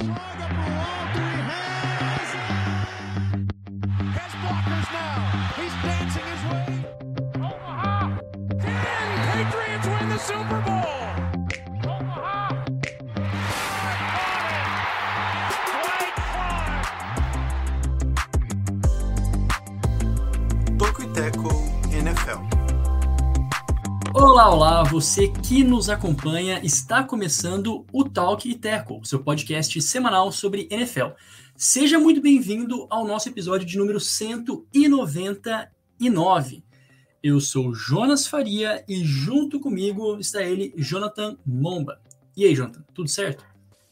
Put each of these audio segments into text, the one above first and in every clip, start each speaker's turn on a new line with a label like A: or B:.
A: Mm-hmm. Você que nos acompanha, está começando o Talk e Tackle, seu podcast semanal sobre NFL. Seja muito bem-vindo ao nosso episódio de número 199. Eu sou Jonas Faria e junto comigo está ele, Jonathan Momba. E aí, Jonathan, tudo certo?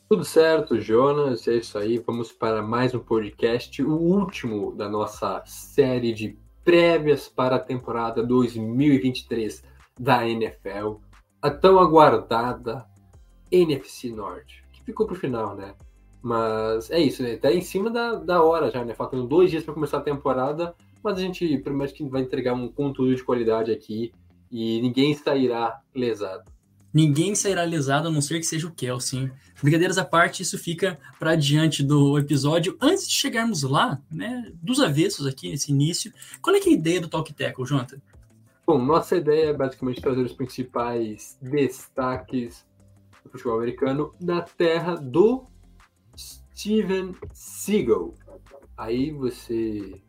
B: Tudo certo, Jonas. É isso aí. Vamos para mais um podcast, o último da nossa série de prévias para a temporada 2023 da NFL, a tão aguardada NFC Norte, que ficou pro final, né? Mas é isso, né? Tá em cima da, da hora já, né? Faltando dois dias para começar a temporada, mas a gente promete que vai entregar um conteúdo de qualidade aqui e ninguém sairá lesado.
A: Ninguém sairá lesado, a não ser que seja o Kelsey. Brincadeiras à parte, isso fica para diante do episódio. Antes de chegarmos lá, né, dos avessos aqui nesse início, qual é, é a ideia do Talk Tackle, Jonathan?
B: Bom, nossa ideia é basicamente trazer os principais destaques do futebol americano da terra do Steven Seagal. Aí você.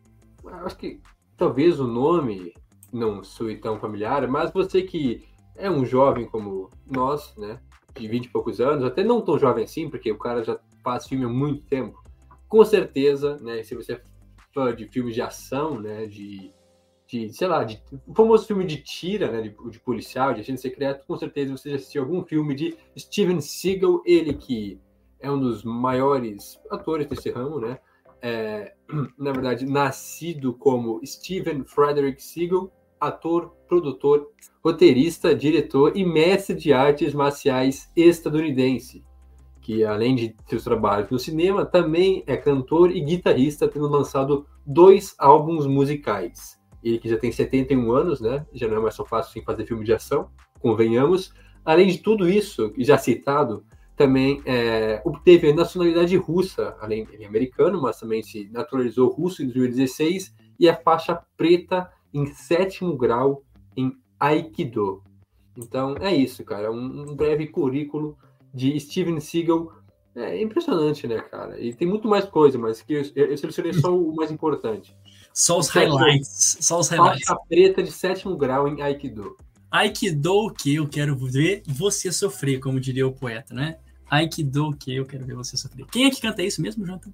B: Acho que talvez o nome não soe tão familiar, mas você que é um jovem como nós, né? De 20 e poucos anos, até não tão jovem assim, porque o cara já faz filme há muito tempo. Com certeza, né? Se você é fã de filmes de ação, né? De de, sei lá, de, o famoso filme de tira, né, de, de policial, de agente secreto, com certeza você já assistiu algum filme de Steven Seagal, ele que é um dos maiores atores desse ramo, né? É, na verdade, nascido como Steven Frederick Seagal, ator, produtor, roteirista, diretor e mestre de artes marciais estadunidense, que além de seus trabalhos no cinema, também é cantor e guitarrista, tendo lançado dois álbuns musicais ele que já tem 71 anos, né? Já não é mais tão fácil assim, fazer filme de ação, convenhamos. Além de tudo isso, já citado, também é, obteve a nacionalidade russa, além de americano, mas também se naturalizou russo em 2016 e a faixa preta em sétimo grau em Aikido. Então é isso, cara, um, um breve currículo de Steven Seagal. É impressionante, né, cara? E tem muito mais coisa, mas que eu, eu selecionei só o mais importante.
A: Só os highlights. Só os highlights.
B: Faixa preta de sétimo grau em Aikido.
A: Aikido o que eu quero ver você sofrer, como diria o poeta, né? Aikido o que eu quero ver você sofrer. Quem é que canta isso mesmo, Jonathan?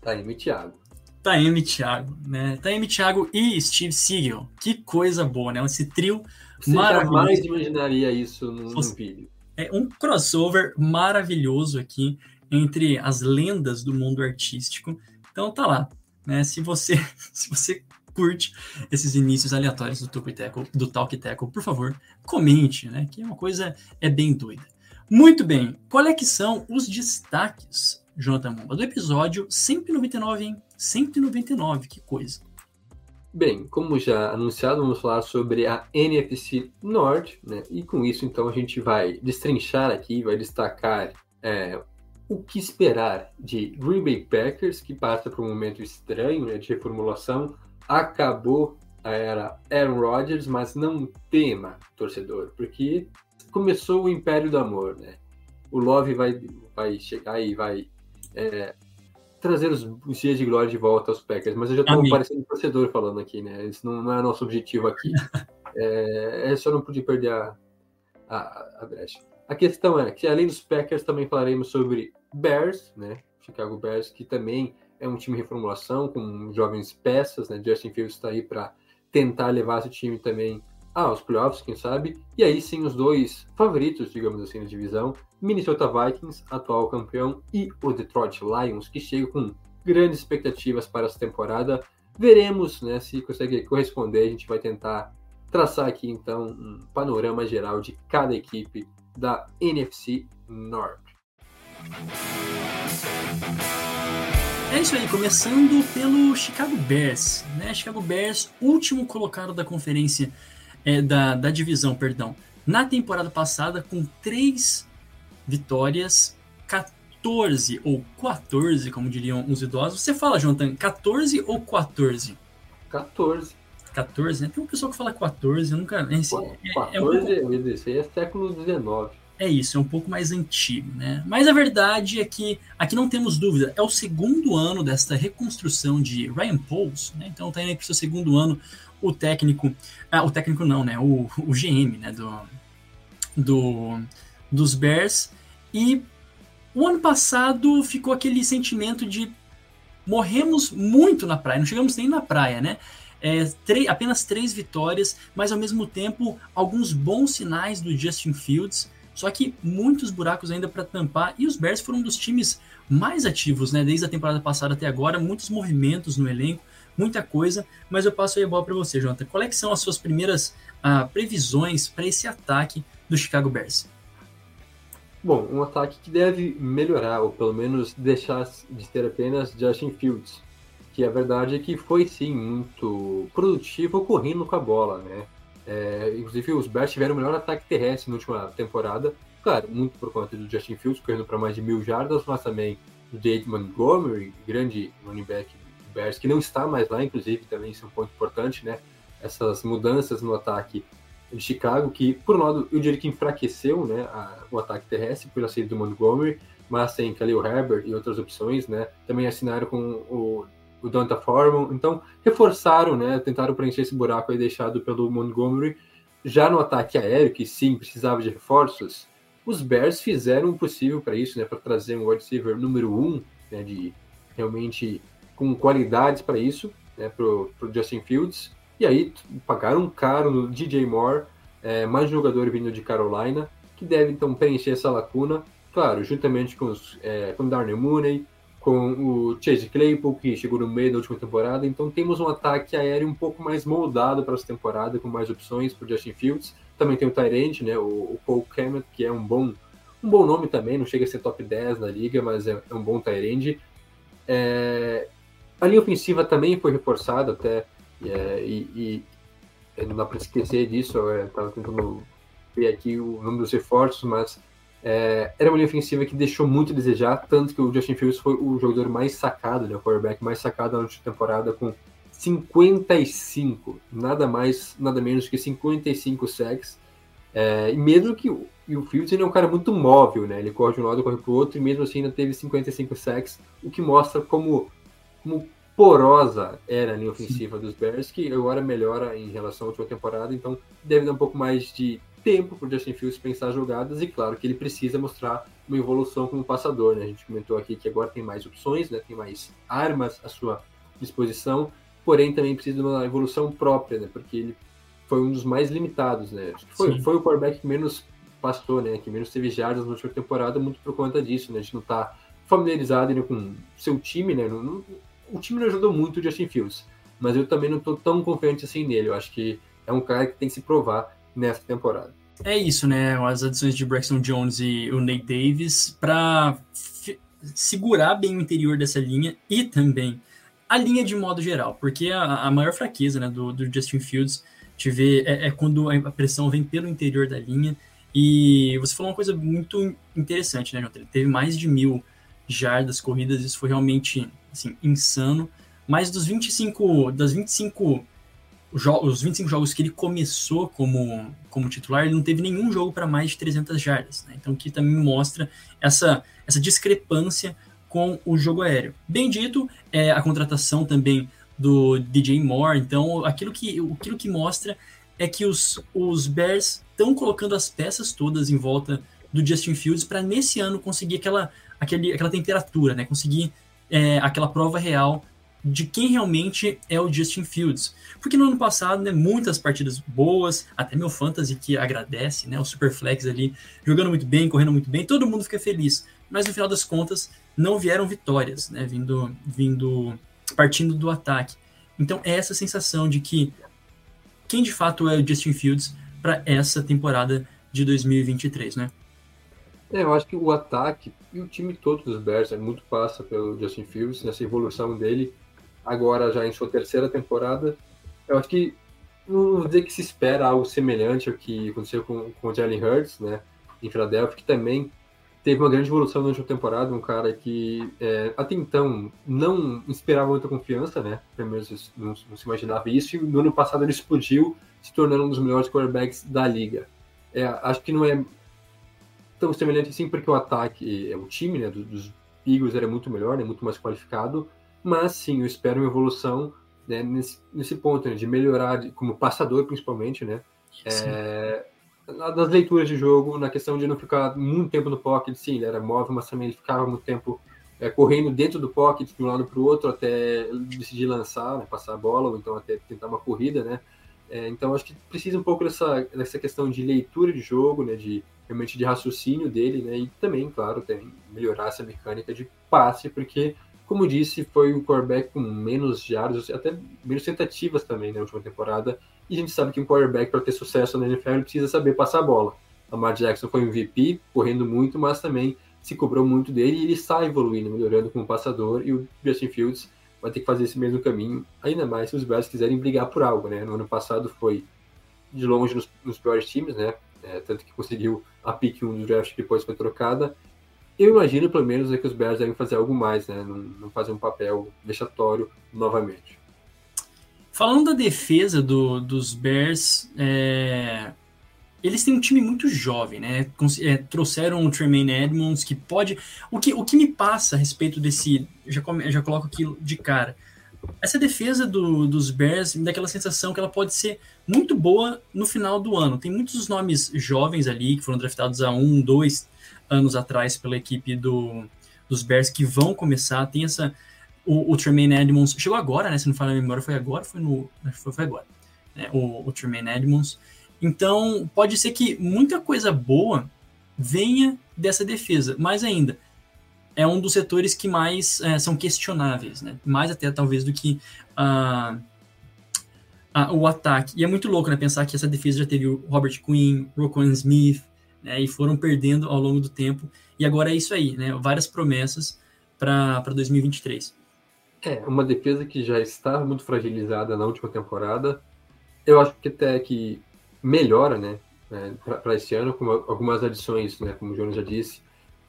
B: Taime Thiago.
A: Taime Thiago, né? Taime Thiago e Steve Seagal. Que coisa boa, né? Esse trio
B: você maravilhoso. jamais imaginaria isso no, no vídeo.
A: É um crossover maravilhoso aqui entre as lendas do mundo artístico. Então tá lá, né? Se você, se você curte esses inícios aleatórios do Talk Tackle, do Talk Tackle, por favor, comente, né? Que é uma coisa é bem doida. Muito bem, qual é que são os destaques, Jonathan Momba, do episódio 199, hein? 199, que coisa.
B: Bem, como já anunciado, vamos falar sobre a NFC Norte, né? E com isso, então, a gente vai destrinchar aqui, vai destacar é, o que esperar de Green Bay Packers, que passa por um momento estranho né, de reformulação. Acabou a era Aaron Rodgers, mas não tema, torcedor, porque começou o Império do Amor, né? O Love vai, vai chegar e vai é, trazer os, os, dias de glória de volta aos Packers, mas eu já estou parecendo torcedor falando aqui, né? Isso não, não é nosso objetivo aqui. é, só não podia perder a, a, a brecha. A questão é que, além dos Packers, também falaremos sobre Bears, né? Chicago Bears, que também é um time em reformulação, com jovens peças, né? Justin Fields está aí para tentar levar esse time também aos playoffs, quem sabe. E aí sim, os dois favoritos, digamos assim, na divisão: Minnesota Vikings, atual campeão, e o Detroit Lions, que chega com grandes expectativas para essa temporada. Veremos né, se consegue corresponder. A gente vai tentar traçar aqui então um panorama geral de cada equipe da NFC Norte.
A: É isso aí, começando pelo Chicago Bears, né? Chicago Bears, último colocado da conferência, é, da, da divisão, perdão, na temporada passada, com três vitórias, 14 ou 14, como diriam os idosos. Você fala, Jonathan, 14 ou 14?
B: 14.
A: 14, né? Tem uma pessoa que fala 14, eu nunca. Esse,
B: 14, é, é, um pouco... isso aí é século XIX.
A: É isso, é um pouco mais antigo, né? Mas a verdade é que aqui não temos dúvida, é o segundo ano desta reconstrução de Ryan Pauls, né? Então tá indo para o seu segundo ano o técnico, ah, o técnico não, né? O, o GM, né? Do, do, dos Bears. E o ano passado ficou aquele sentimento de morremos muito na praia, não chegamos nem na praia, né? É, apenas três vitórias, mas ao mesmo tempo alguns bons sinais do Justin Fields. Só que muitos buracos ainda para tampar e os Bears foram um dos times mais ativos, né? Desde a temporada passada até agora, muitos movimentos no elenco, muita coisa. Mas eu passo aí a bola para você, Jonathan. Quais são as suas primeiras ah, previsões para esse ataque do Chicago Bears?
B: Bom, um ataque que deve melhorar, ou pelo menos deixar de ter apenas Justin Fields, que a verdade é que foi sim muito produtivo correndo com a bola, né? É, inclusive os Bears tiveram o melhor ataque terrestre na última temporada, claro, muito por conta do Justin Fields correndo para mais de mil jardas, mas também do Dave Montgomery, grande running back do Bears, que não está mais lá, inclusive também isso é um ponto importante, né? Essas mudanças no ataque de Chicago, que, por um lado, eu diria que enfraqueceu né, a, o ataque terrestre pela saída do Montgomery, mas sem Khalil Herbert e outras opções, né? Também assinaram com o, o Donta Foreman, então reforçaram, né? Tentaram preencher esse buraco aí deixado pelo Montgomery. Já no ataque aéreo, que sim, precisava de reforços, os Bears fizeram o possível para isso, né? Para trazer um wide receiver número um, né? De realmente com qualidades para isso, né? Para o Justin Fields. E aí pagaram caro no DJ Moore, é, mais jogador vindo de Carolina, que deve então preencher essa lacuna, claro, juntamente com, os, é, com Darnell Mooney, com o Chase Claypool, que chegou no meio da última temporada. Então temos um ataque aéreo um pouco mais moldado para essa temporada, com mais opções para Justin Fields. Também tem o Tyrant, né, o, o Paul Kemet, que é um bom, um bom nome também, não chega a ser top 10 na liga, mas é, é um bom Tyrant. É, a linha ofensiva também foi reforçada até é, e, e, não dá para esquecer disso, estava tentando ver aqui o nome dos reforços, mas é, era uma linha ofensiva que deixou muito a desejar, tanto que o Justin Fields foi o jogador mais sacado, né, o quarterback mais sacado na última temporada, com 55, nada mais, nada menos que 55 sacks. É, e mesmo que o, o Fields ele é um cara muito móvel, né? Ele corre de um lado, corre para o outro, e mesmo assim ainda teve 55 sacks, o que mostra como, como porosa era a linha ofensiva Sim. dos Bears, que agora melhora em relação à última temporada, então deve dar um pouco mais de tempo para o Justin Fields pensar jogadas, e claro que ele precisa mostrar uma evolução como passador, né? A gente comentou aqui que agora tem mais opções, né? Tem mais armas à sua disposição, porém também precisa de uma evolução própria, né? Porque ele foi um dos mais limitados, né? Foi, foi o quarterback que menos passou, né? Que menos teve jardas na última temporada, muito por conta disso, né? A gente não está familiarizado né, com seu time, né? Não, não, o time não ajudou muito o Justin Fields, mas eu também não estou tão confiante assim nele. Eu acho que é um cara que tem que se provar nessa temporada.
A: É isso, né? As adições de Braxton Jones e o Nate Davis para segurar bem o interior dessa linha e também a linha de modo geral, porque a, a maior fraqueza né, do, do, Justin Fields te vê, é, é, quando a pressão vem pelo interior da linha. E você falou uma coisa muito interessante, né, Jota? Ele teve mais de mil jardas corridas, isso foi realmente assim, insano. Mas dos 25, das 25 jogos, os 25 jogos que ele começou como, como titular, ele não teve nenhum jogo para mais de 300 jardas. Né? Então, que também mostra essa, essa discrepância com o jogo aéreo. Bem dito, é a contratação também do DJ Moore. Então, aquilo que, aquilo que mostra é que os, os Bears estão colocando as peças todas em volta do Justin Fields para nesse ano conseguir aquela, aquele, aquela temperatura, né? Conseguir é, aquela prova real de quem realmente é o Justin Fields. Porque no ano passado, né, muitas partidas boas, até meu fantasy que agradece, né, o Superflex ali, jogando muito bem, correndo muito bem, todo mundo fica feliz. Mas no final das contas, não vieram vitórias, né, vindo, vindo partindo do ataque. Então é essa sensação de que quem de fato é o Justin Fields para essa temporada de 2023, né?
B: É, eu acho que o ataque e o time todo dos Bears é muito passa pelo Justin Fields, nessa evolução dele, agora já em sua terceira temporada. Eu acho que não vou dizer que se espera algo semelhante ao que aconteceu com, com o Jalen Hurts, né, em Philadelphia, que também teve uma grande evolução na última temporada, um cara que é, até então não inspirava muita confiança, né? Primeiro não, não, se imaginava isso, e no ano passado ele explodiu, se tornando um dos melhores quarterbacks da liga. É, acho que não é tão semelhante assim, porque o ataque, é, o time né, dos, dos Eagles era muito melhor, né, muito mais qualificado, mas sim, eu espero uma evolução né, nesse, nesse ponto, né, de melhorar como passador, principalmente, né? É, das leituras de jogo, na questão de não ficar muito tempo no pocket, sim, ele era móvel, mas também ele ficava muito tempo é, correndo dentro do pocket, de um lado para o outro, até decidir lançar, né, passar a bola, ou então até tentar uma corrida, né? É, então acho que precisa um pouco dessa, dessa questão de leitura de jogo, né, de realmente de raciocínio dele, né, e também, claro, tem melhorar essa mecânica de passe, porque, como disse, foi o quarterback com menos jardas, até menos tentativas também na última temporada, e a gente sabe que um quarterback, para ter sucesso na NFL, precisa saber passar a bola. Lamar Jackson foi MVP, correndo muito, mas também se cobrou muito dele e ele está evoluindo, melhorando como passador. E o Justin Fields vai ter que fazer esse mesmo caminho, ainda mais se os Bears quiserem brigar por algo. Né? No ano passado foi de longe nos, nos piores times, né? É, tanto que conseguiu a pick 1 do draft que depois foi trocada. Eu imagino, pelo menos, é que os Bears devem fazer algo mais, né? não, não fazer um papel vexatório novamente.
A: Falando da defesa do, dos Bears, é, eles têm um time muito jovem, né? É, trouxeram o Tremaine Edmonds, que pode. O que, o que me passa a respeito desse. Já, já coloco aqui de cara. Essa defesa do, dos Bears me dá aquela sensação que ela pode ser muito boa no final do ano. Tem muitos nomes jovens ali que foram draftados há um, dois anos atrás pela equipe do, dos Bears que vão começar. Tem essa o, o Tremaine Edmonds chegou agora, né? Se não falar a memória, foi agora, foi no. Foi, foi agora. Né, o, o Tremaine Edmonds. Então, pode ser que muita coisa boa venha dessa defesa, mais ainda. É um dos setores que mais é, são questionáveis, né? Mais até talvez do que uh, o ataque. E é muito louco, né? Pensar que essa defesa já teve o Robert Quinn, Roquan Smith, né? E foram perdendo ao longo do tempo. E agora é isso aí, né? Várias promessas para 2023.
B: É, uma defesa que já estava muito fragilizada na última temporada. Eu acho que até que melhora, né, né para esse ano, com algumas adições, né, como o Jonas já disse,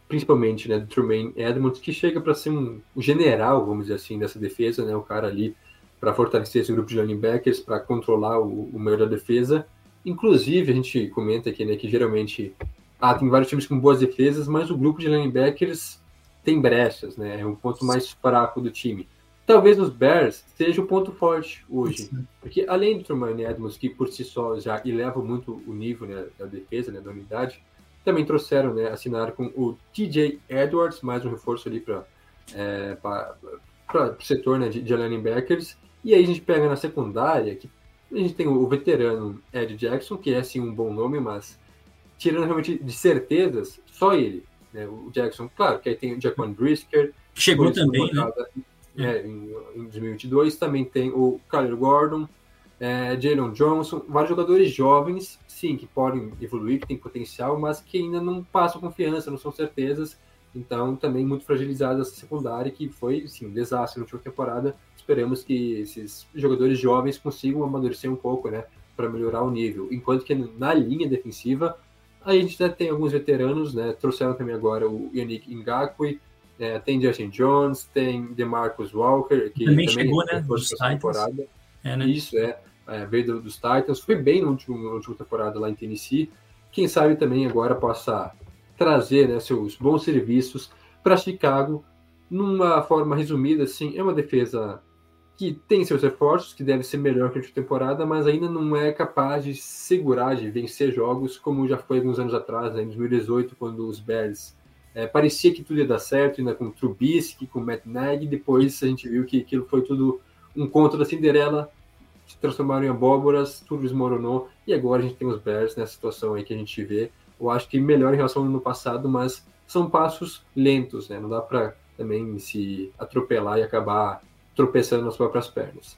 B: principalmente, né, do Tremaine Edmonds, que chega para ser um general, vamos dizer assim, dessa defesa, né, o cara ali para fortalecer esse grupo de linebackers, para controlar o, o meio da defesa. Inclusive, a gente comenta aqui, né, que geralmente ah, tem vários times com boas defesas, mas o grupo de linebackers tem brechas, né, é um ponto mais fraco do time talvez os Bears seja o ponto forte hoje. Sim. Porque além do Truman Edmonds, que por si só já eleva muito o nível né, da defesa, né, da unidade, também trouxeram, né, assinaram com o TJ Edwards, mais um reforço ali para é, o setor né, de, de linebackers. E aí a gente pega na secundária, que a gente tem o veterano Ed Jackson, que é assim um bom nome, mas tirando realmente de certezas, só ele. Né, o Jackson, claro, que aí tem o Jaquan Brisker.
A: Chegou também, né?
B: é, em, em 2022. Também tem o Kyler Gordon, é, Jalen Johnson, vários jogadores jovens, sim, que podem evoluir, que têm potencial, mas que ainda não passam confiança, não são certezas. Então, também muito fragilizada essa secundária, que foi, sim, um desastre na última temporada. Esperamos que esses jogadores jovens consigam amadurecer um pouco, né, para melhorar o nível. Enquanto que na linha defensiva, a gente já tem alguns veteranos, né, trouxeram também agora o Yannick Ngakwe, é, tem Justin Jones, tem DeMarcus Walker, que
A: também, também chegou, né? Dos temporada.
B: É, né? Isso, é, é veio do, dos Titans, foi bem na última, na última temporada lá em Tennessee. Quem sabe também agora possa trazer né, seus bons serviços para Chicago, numa forma resumida, assim, é uma defesa que tem seus reforços, que deve ser melhor que a última temporada, mas ainda não é capaz de segurar, de vencer jogos como já foi alguns anos atrás, né, em 2018, quando os Bears é, parecia que tudo ia dar certo, ainda com o Trubisky, com o Matt Nagy, depois a gente viu que aquilo foi tudo um conto da Cinderela, se transformaram em abóboras, tudo desmoronou, e agora a gente tem os Bears nessa situação aí que a gente vê. Eu acho que melhor em relação ao ano passado, mas são passos lentos, né? Não dá para também se atropelar e acabar tropeçando nas próprias pernas.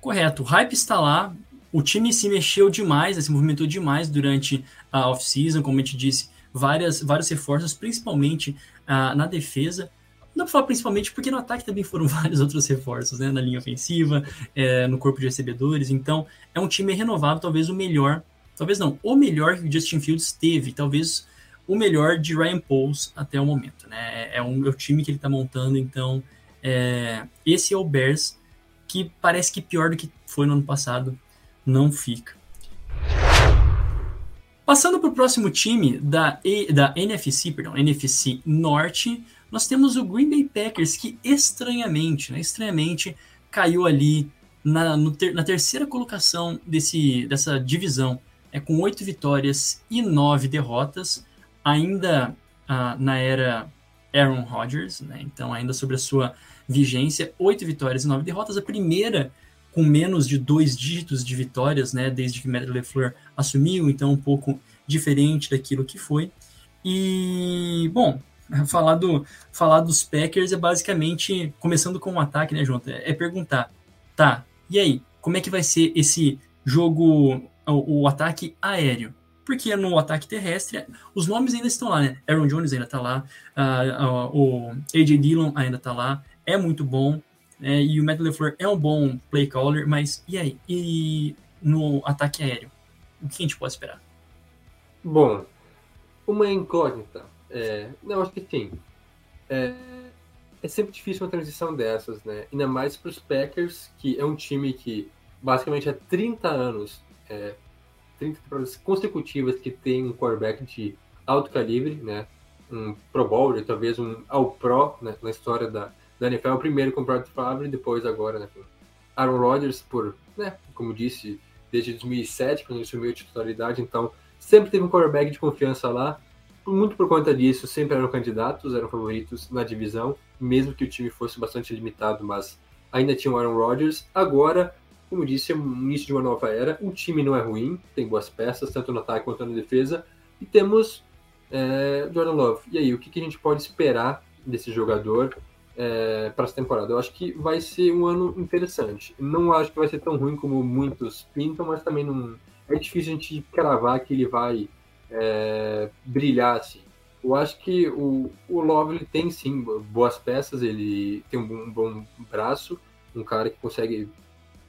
A: Correto, o hype está lá, o time se mexeu demais, né? se movimentou demais durante a off-season, como a gente disse, várias, vários reforços, principalmente ah, na defesa. Não para falar principalmente porque no ataque também foram vários outros reforços, né? Na linha ofensiva, é, no corpo de recebedores. Então, é um time renovado, talvez o melhor, talvez não, o melhor que o Justin Fields teve. Talvez o melhor de Ryan Pauls até o momento, né? É, um, é o time que ele está montando, então é, esse é o Bears que parece que pior do que foi no ano passado não fica. Passando para o próximo time da, da NFC, perdão, NFC Norte, nós temos o Green Bay Packers que estranhamente, né, estranhamente caiu ali na, ter, na terceira colocação desse, dessa divisão, é com oito vitórias e nove derrotas, ainda ah, na era Aaron Rodgers, né? então ainda sobre a sua vigência, oito vitórias e nove derrotas, a primeira com menos de dois dígitos de vitórias, né, desde que Matt LeFleur assumiu, então um pouco diferente daquilo que foi. E, bom, falar, do, falar dos Packers é basicamente, começando com o um ataque, né, Jonathan, é perguntar, tá, e aí, como é que vai ser esse jogo, o, o ataque aéreo? Porque no ataque terrestre, os nomes ainda estão lá, né? Aaron Jones ainda tá lá, uh, uh, o AJ Dillon ainda tá lá, é muito bom, né? e o Matt LeFleur é um bom play caller, mas e aí? E no ataque aéreo? O que a gente pode esperar?
B: Bom, uma incógnita. É, não, acho que sim. É, é sempre difícil uma transição dessas, né? Ainda mais para os Packers, que é um time que basicamente há 30 anos, é, 30 temporadas consecutivas que tem um quarterback de alto calibre, né? Um Pro Bowler, talvez um All Pro né? na história da, da NFL. Primeiro com o Brad Favre, depois agora né, Aaron Rodgers, por, né, como disse, desde 2007, quando ele assumiu a titularidade. Então, sempre teve um quarterback de confiança lá muito por conta disso, sempre eram candidatos, eram favoritos na divisão, mesmo que o time fosse bastante limitado, mas ainda tinha o Aaron Rodgers. Agora, como disse, é o início de uma nova era. O time não é ruim, tem boas peças, tanto no ataque quanto na defesa. E temos é, Jordan Love. E aí, o que, que, a gente pode esperar desse jogador é, para essa temporada? Eu acho que vai ser um ano interessante. Não acho que vai ser tão ruim como muitos pintam, mas também não. É difícil a gente cravar que ele vai é, brilhar assim. Eu acho que o, o Love ele tem sim boas peças, ele tem um, um bom braço, um cara que consegue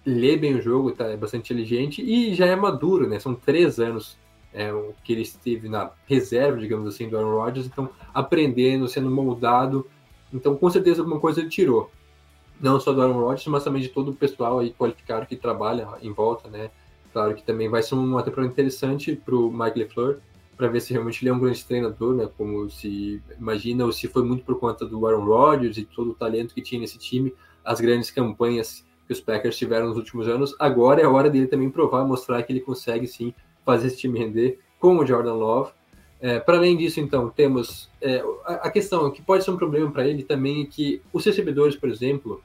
B: ler bem o jogo, tá, é bastante inteligente e já é maduro, né? São três anos é, que ele esteve na reserva, digamos assim, do Aaron Rodgers, então aprendendo, sendo moldado. Então, com certeza, alguma coisa ele tirou. Não só do Aaron Rodgers, mas também de todo o pessoal aí qualificado que trabalha em volta, né? Claro que também vai ser uma temporada interessante para o Mike LeFleur, para ver se realmente ele é um grande treinador, né? Como se imagina, ou se foi muito por conta do Aaron Rodgers e todo o talento que tinha nesse time, as grandes campanhas que os Packers tiveram nos últimos anos. Agora é a hora dele também provar, mostrar que ele consegue sim fazer esse time render com o Jordan Love. É, para além disso, então, temos é, a, questão que pode ser um problema para ele também é que os recebedores, por exemplo,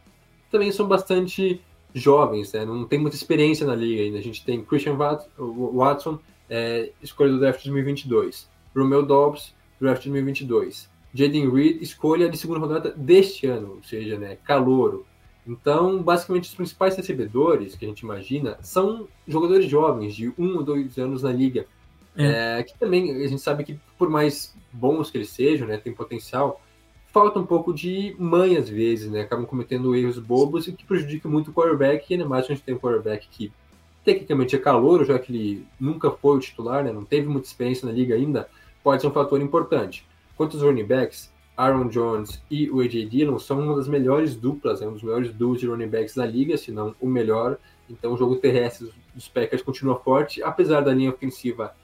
B: também são bastante jovens, né? não tem muita experiência na liga ainda. A gente tem Christian Watson, é, escolha do draft 2022. Romeo Dobbs, draft 2022. Jaden Reed, escolha de segunda rodada deste ano, ou seja, né, calouro. Então, basicamente, os principais recebedores que a gente imagina são jogadores jovens, de um ou dois anos na liga. É. É, que também a gente sabe que, por mais bons que eles sejam, né, tem potencial, falta um pouco de mãe às vezes, né? Acabam cometendo erros bobos e que prejudicam muito o quarterback. E ainda mais a gente tem um quarterback que tecnicamente é calor, já que ele nunca foi o titular, né? não teve muita experiência na liga ainda, pode ser um fator importante. Quanto aos running backs, Aaron Jones e o AJ Dillon são uma das melhores duplas, né? um dos melhores duos de running backs da liga, se não o melhor. Então o jogo terrestre dos Packers continua forte, apesar da linha ofensiva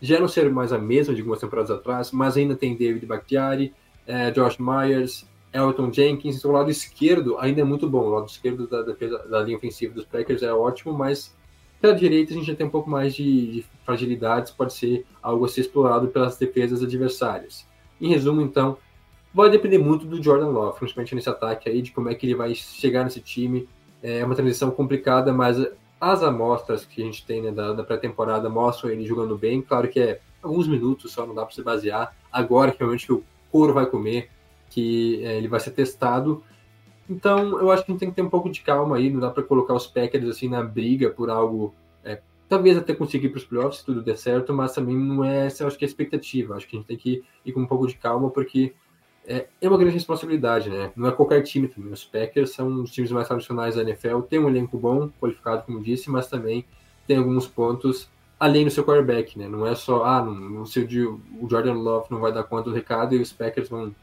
B: já não ser mais a mesma de algumas temporadas atrás, mas ainda tem David Bakhtiari, eh, Josh Myers, Elton Jenkins. Então, o lado esquerdo ainda é muito bom. O lado esquerdo da, da linha ofensiva dos Packers é ótimo, mas pela direita, a gente já tem um pouco mais de, de fragilidades, pode ser algo a ser explorado pelas defesas adversárias. Em resumo, então, vai depender muito do Jordan Love, principalmente nesse ataque aí, de como é que ele vai chegar nesse time. É uma transição complicada, mas as amostras que a gente tem né, da, da pré-temporada mostram ele jogando bem. Claro que é alguns minutos só, não dá para se basear. Agora que realmente o couro vai comer, que é, ele vai ser testado. Então, eu acho que a gente tem que ter um pouco de calma aí, não dá para colocar os Packers assim na briga por algo. É, talvez até conseguir para os playoffs, se tudo der certo, mas também não é essa, eu acho que é a expectativa. Acho que a gente tem que ir com um pouco de calma, porque é, é uma grande responsabilidade, né? Não é qualquer time também. Os Packers são os times mais tradicionais da NFL, tem um elenco bom, qualificado, como disse, mas também tem alguns pontos além do seu quarterback, né? Não é só, ah, no seu dia o Jordan Love não vai dar conta do recado e os Packers vão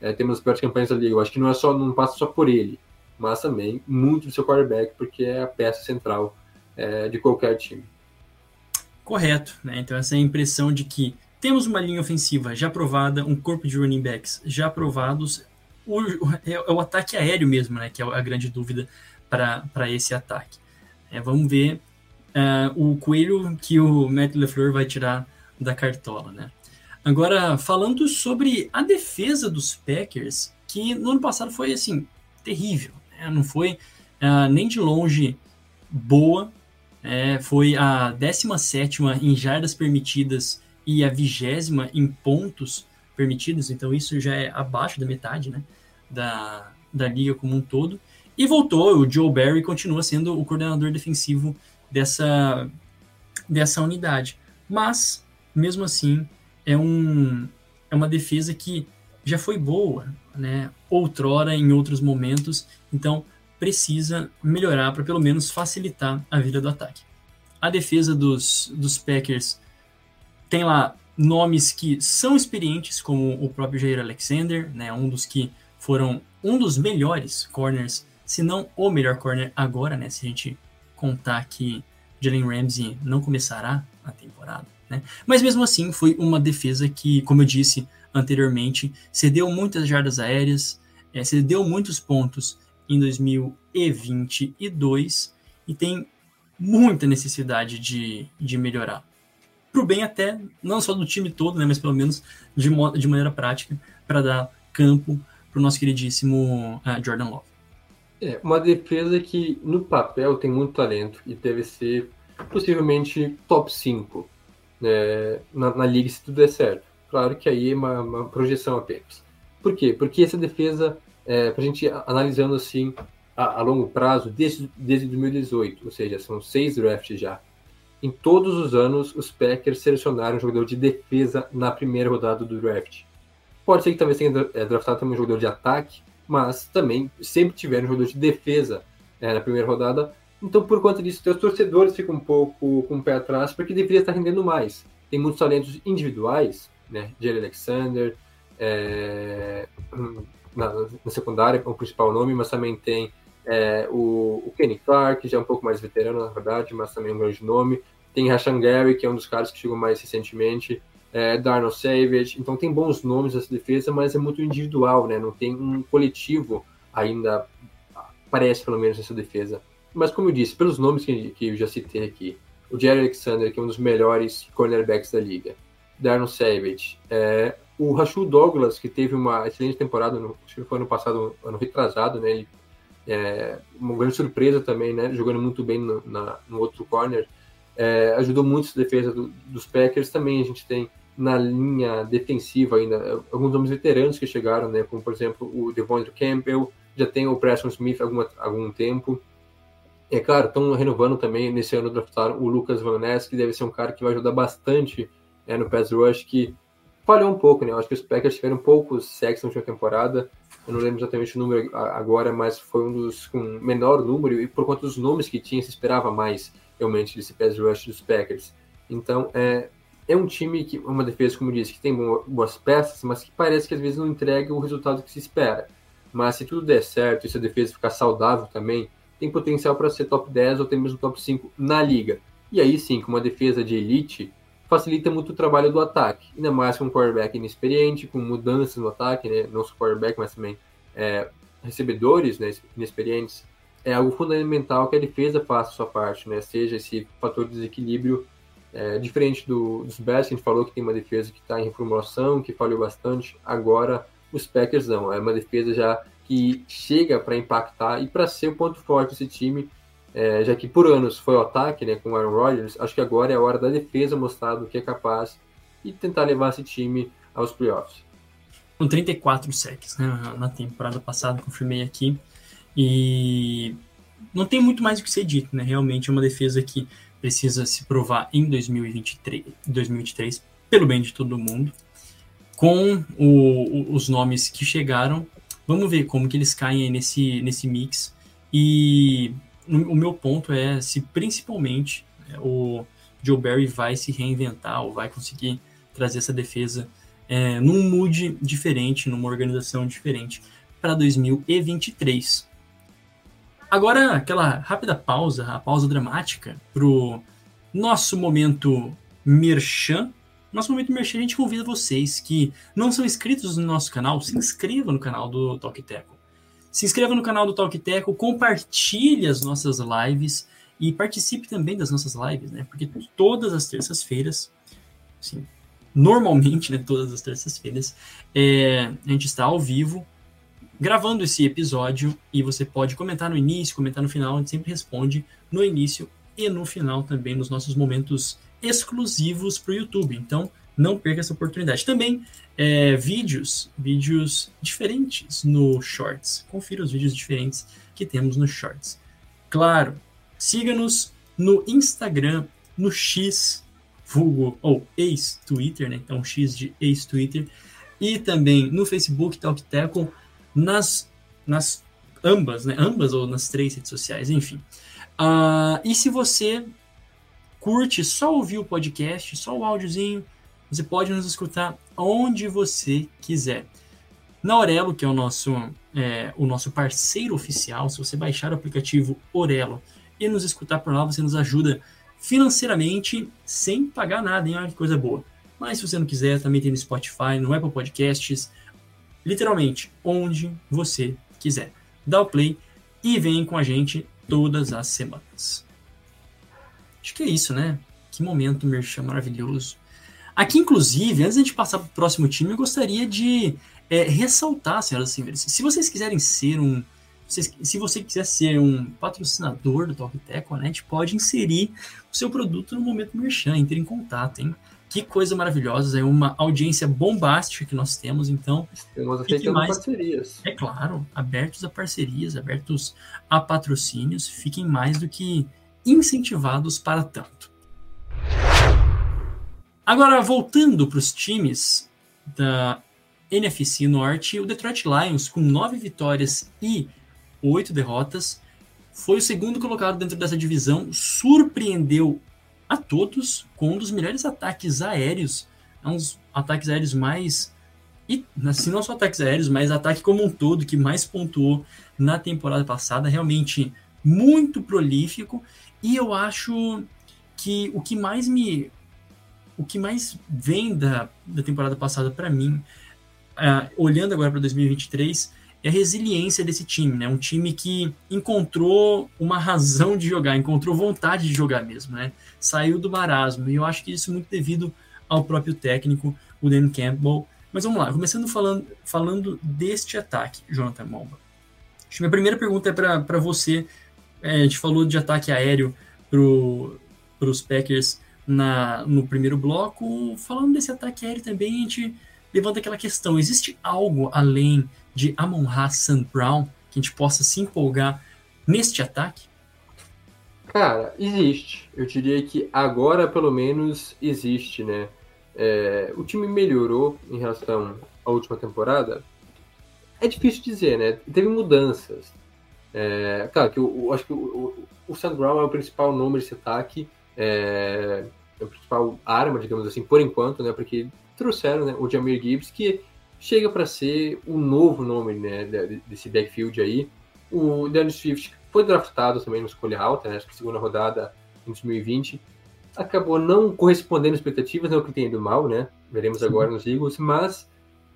B: é, ter uma das piores campanhas da liga. Eu acho que não é só, não passa só por ele, mas também muito do seu quarterback, porque é a peça central é, de qualquer time.
A: Correto, né? Então essa é impressão de que temos uma linha ofensiva já aprovada, um corpo de running backs já aprovados, o, é, é o ataque aéreo mesmo, né? Que é a grande dúvida para esse ataque. É, vamos ver uh, o coelho que o Matt LeFleur vai tirar da cartola, né? Agora, falando sobre a defesa dos Packers, que no ano passado foi, assim, terrível. Né? Não foi uh, nem de longe boa. É, foi a 17 em jardas permitidas e a vigésima em pontos permitidos. Então, isso já é abaixo da metade né? da, da liga como um todo. E voltou, o Joe Barry continua sendo o coordenador defensivo dessa, dessa unidade. Mas, mesmo assim, é, um, é uma defesa que já foi boa, né? Outrora, em outros momentos, então precisa melhorar para pelo menos facilitar a vida do ataque. A defesa dos, dos Packers tem lá nomes que são experientes, como o próprio Jair Alexander, né? Um dos que foram um dos melhores corners, se não o melhor corner agora, né? Se a gente contar que Jalen Ramsey não começará a temporada. Né? Mas mesmo assim, foi uma defesa que, como eu disse anteriormente, cedeu muitas jardas aéreas, é, cedeu muitos pontos em 2022 e tem muita necessidade de, de melhorar. Para o bem até, não só do time todo, né, mas pelo menos de, de maneira prática, para dar campo para o nosso queridíssimo uh, Jordan Love.
B: É, uma defesa que no papel tem muito talento e deve ser possivelmente top 5 né, na, na, liga se tudo der certo. Claro que aí é uma, uma projeção apenas. Por quê? Porque essa defesa, é, para a gente analisando assim a, a, longo prazo, desde, desde 2018, ou seja, são seis drafts já. Em todos os anos, os Packers selecionaram um jogador de defesa na primeira rodada do draft. Pode ser que talvez tenha é, draftado também um jogador de ataque, mas também sempre tiveram um jogador de defesa é, na primeira rodada, então, por conta disso, os torcedores ficam um pouco com o pé atrás, porque deveria estar rendendo mais. Tem muitos talentos individuais, né? Jerry Alexander, é, na, na, secundária, o principal nome, mas também tem é, o, o, Kenny Clark, que já é um pouco mais veterano, na verdade, mas também um grande nome. Tem Rashan Gary, que é um dos caras que chegou mais recentemente. É, Darnell Savage. Então, tem bons nomes nessa defesa, mas é muito individual, né? Não tem um coletivo ainda, parece pelo menos, nessa defesa. Mas como eu disse, pelos nomes que, que eu já citei aqui, o Jerry Alexander, que é um dos melhores cornerbacks da liga, Darnell Savage, é, o Rashul Douglas, que teve uma excelente temporada, no, acho que foi ano passado, ano retrasado, né? Ele, é, uma grande surpresa também, né? Jogando muito bem no, na, no outro corner. É, ajudou muito a defesa do, dos Packers. Também a gente tem na linha defensiva ainda alguns nomes veteranos que chegaram, né? Como por exemplo o Devondre Campbell, já tem o Preston Smith há algum tempo. É claro, estão renovando também, nesse ano draftaram o Lucas Van Ness, que deve ser um cara que vai ajudar bastante é, no pass rush, que falhou um pouco, né? Eu acho que os Packers tiveram poucos sacks na última temporada. Eu não lembro exatamente o número agora, mas foi um dos com menor número, e por conta dos nomes que tinha, se esperava mais realmente desse pass rush dos Packers. Então, é, é um time que, uma defesa, como disse, que tem boas peças, mas que parece que às vezes não entrega o resultado que se espera. Mas se tudo der certo e se a defesa ficar saudável também, tem potencial para ser top 10 ou até mesmo top 5 na liga. E aí sim, com uma defesa de elite, facilita muito o trabalho do ataque, ainda mais com um quarterback inexperiente, com mudanças no ataque, né? não só quarterback, mas também é, recebedores né? inexperientes. É algo fundamental que a defesa faça a sua parte, né? seja esse fator de desequilíbrio é, diferente do, dos Bears, que a gente falou que tem uma defesa que está em reformulação, que falhou bastante. Agora, os Packers não. É uma defesa já que chega para impactar e para ser o ponto forte desse time, é, já que por anos foi o ataque né, com o Aaron Rodgers, acho que agora é a hora da defesa mostrar do que é capaz e tentar levar esse time aos playoffs.
A: Com 34 sacks né, na temporada passada, confirmei aqui, e não tem muito mais o que ser dito, né? Realmente é uma defesa que precisa se provar em 2023, 2023 pelo bem de todo mundo. Com o, os nomes que chegaram, Vamos ver como que eles caem nesse, nesse mix. E o meu ponto é se principalmente é, o Joe Barry vai se reinventar ou vai conseguir trazer essa defesa é, num mood diferente, numa organização diferente para 2023. Agora, aquela rápida pausa, a pausa dramática, pro nosso momento merchan. Nosso momento merchan, a gente convida vocês que não são inscritos no nosso canal, se inscrevam no canal do Talk Teco. Se inscreva no canal do Talk Teco, compartilhe as nossas lives e participe também das nossas lives, né? Porque todas as terças-feiras, assim, normalmente, né, todas as terças-feiras, é, a gente está ao vivo gravando esse episódio e você pode comentar no início, comentar no final, a gente sempre responde no início e no final também nos nossos momentos exclusivos para o YouTube. Então, não perca essa oportunidade. Também é, vídeos, vídeos diferentes no Shorts. Confira os vídeos diferentes que temos no Shorts. Claro, siga-nos no Instagram, no X, vulgo, ou ex-Twitter, né? Então, X de ex-Twitter. E também no Facebook, Talk Tackle nas, nas ambas, né? Ambas ou nas três redes sociais, enfim. Uh, e se você curte só ouvir o podcast, só o áudiozinho, você pode nos escutar onde você quiser. Na Orelo, que é o nosso, é, o nosso parceiro oficial, se você baixar o aplicativo Orelo e nos escutar por lá, você nos ajuda financeiramente sem pagar nada, hein? Olha que coisa boa. Mas se você não quiser, também tem no Spotify, no Apple Podcasts, literalmente onde você quiser. Dá o play e vem com a gente todas as semanas. Acho que é isso, né? Que momento merchan maravilhoso. Aqui, inclusive, antes de a gente passar para o próximo time, eu gostaria de é, ressaltar, senhoras e senhores, se vocês quiserem ser um. Se você quiser ser um patrocinador do Talk Tech, né, a gente pode inserir o seu produto no momento merchan, entre em contato, hein? Que coisa maravilhosa, é uma audiência bombástica que nós temos, então.
B: Temos aceitando mais, parcerias.
A: É claro, abertos a parcerias, abertos a patrocínios, fiquem mais do que incentivados para tanto. Agora, voltando para os times da NFC Norte, o Detroit Lions, com nove vitórias e oito derrotas, foi o segundo colocado dentro dessa divisão, surpreendeu a todos com um dos melhores ataques aéreos, é um dos ataques aéreos mais e assim, não só ataques aéreos, mas ataque como um todo que mais pontuou na temporada passada, realmente muito prolífico. E eu acho que o que mais me. O que mais vem da, da temporada passada para mim, uh, olhando agora para 2023, é a resiliência desse time, né? Um time que encontrou uma razão de jogar, encontrou vontade de jogar mesmo, né? Saiu do marasmo, e eu acho que isso é muito devido ao próprio técnico, o Dan Campbell. Mas vamos lá, começando falando, falando deste ataque, Jonathan Momba. Acho que minha primeira pergunta é para você. É, a gente falou de ataque aéreo para os Packers na, no primeiro bloco. Falando desse ataque aéreo também, a gente levanta aquela questão: existe algo além de Amon Hassan Brown que a gente possa se empolgar neste ataque?
B: Cara, existe. Eu diria que agora, pelo menos, existe, né? É, o time melhorou em relação à última temporada. É difícil dizer, né? Teve mudanças. É, claro que eu, eu acho que o, o, o Sam Brown é o principal nome desse ataque, é, é a principal arma, digamos assim, por enquanto, né? Porque trouxeram né, o Jamir Gibbs, que chega para ser o novo nome né, desse backfield aí. O Daniel Swift foi draftado também no escolha alta, né, acho que segunda rodada em 2020. Acabou não correspondendo às expectativas, não que tem ido mal, né? Veremos Sim. agora nos Eagles, mas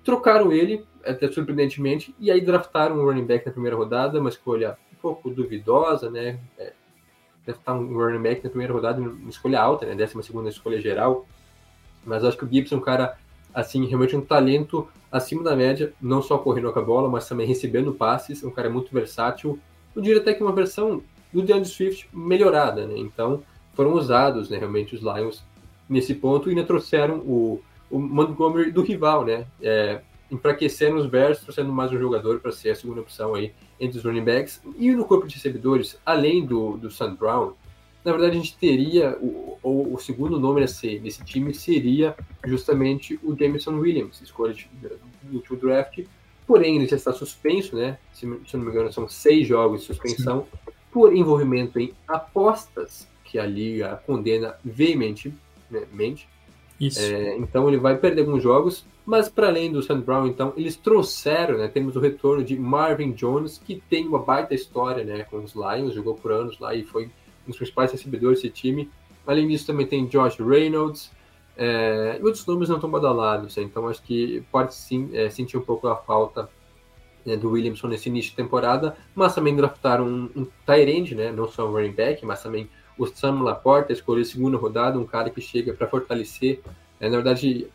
B: trocaram ele, até surpreendentemente, e aí draftaram um running back na primeira rodada, uma escolha um pouco duvidosa, né? É, draftar um running back na primeira rodada, uma escolha alta, né? Décima segunda escolha geral. Mas acho que o Gibson é um cara assim, realmente um talento acima da média, não só correndo com a bola, mas também recebendo passes, um cara muito versátil. Eu diria até que uma versão do DeAndre Swift melhorada, né? Então, foram usados, né, realmente, os Lions nesse ponto e ainda trouxeram o, o Montgomery do rival, né? É, enfraquecendo os Bears, trouxendo mais um jogador para ser a segunda opção aí entre os running backs. E no corpo de recebedores, além do, do Sam Brown, na verdade a gente teria, o, o, o segundo nome desse, desse time seria justamente o Jameson Williams, escolha do último draft, porém ele já está suspenso, né? Se, se não me engano, são seis jogos de suspensão Sim. por envolvimento em apostas que a liga condena veementemente. É, então ele vai perder alguns jogos, mas para além do Sam Brown, então, eles trouxeram, né, temos o retorno de Marvin Jones, que tem uma baita história né, com os Lions, jogou por anos lá e foi um dos principais recebedores desse time. Além disso, também tem Josh Reynolds, é, e outros nomes não estão badalados, né, então acho que pode sim é, sentir um pouco a falta né, do Williamson nesse início de temporada, mas também draftaram um, um tight né, não só um running back, mas também o Sam Laporta escolheu a segunda rodada, um cara que chega para fortalecer, né, na verdade,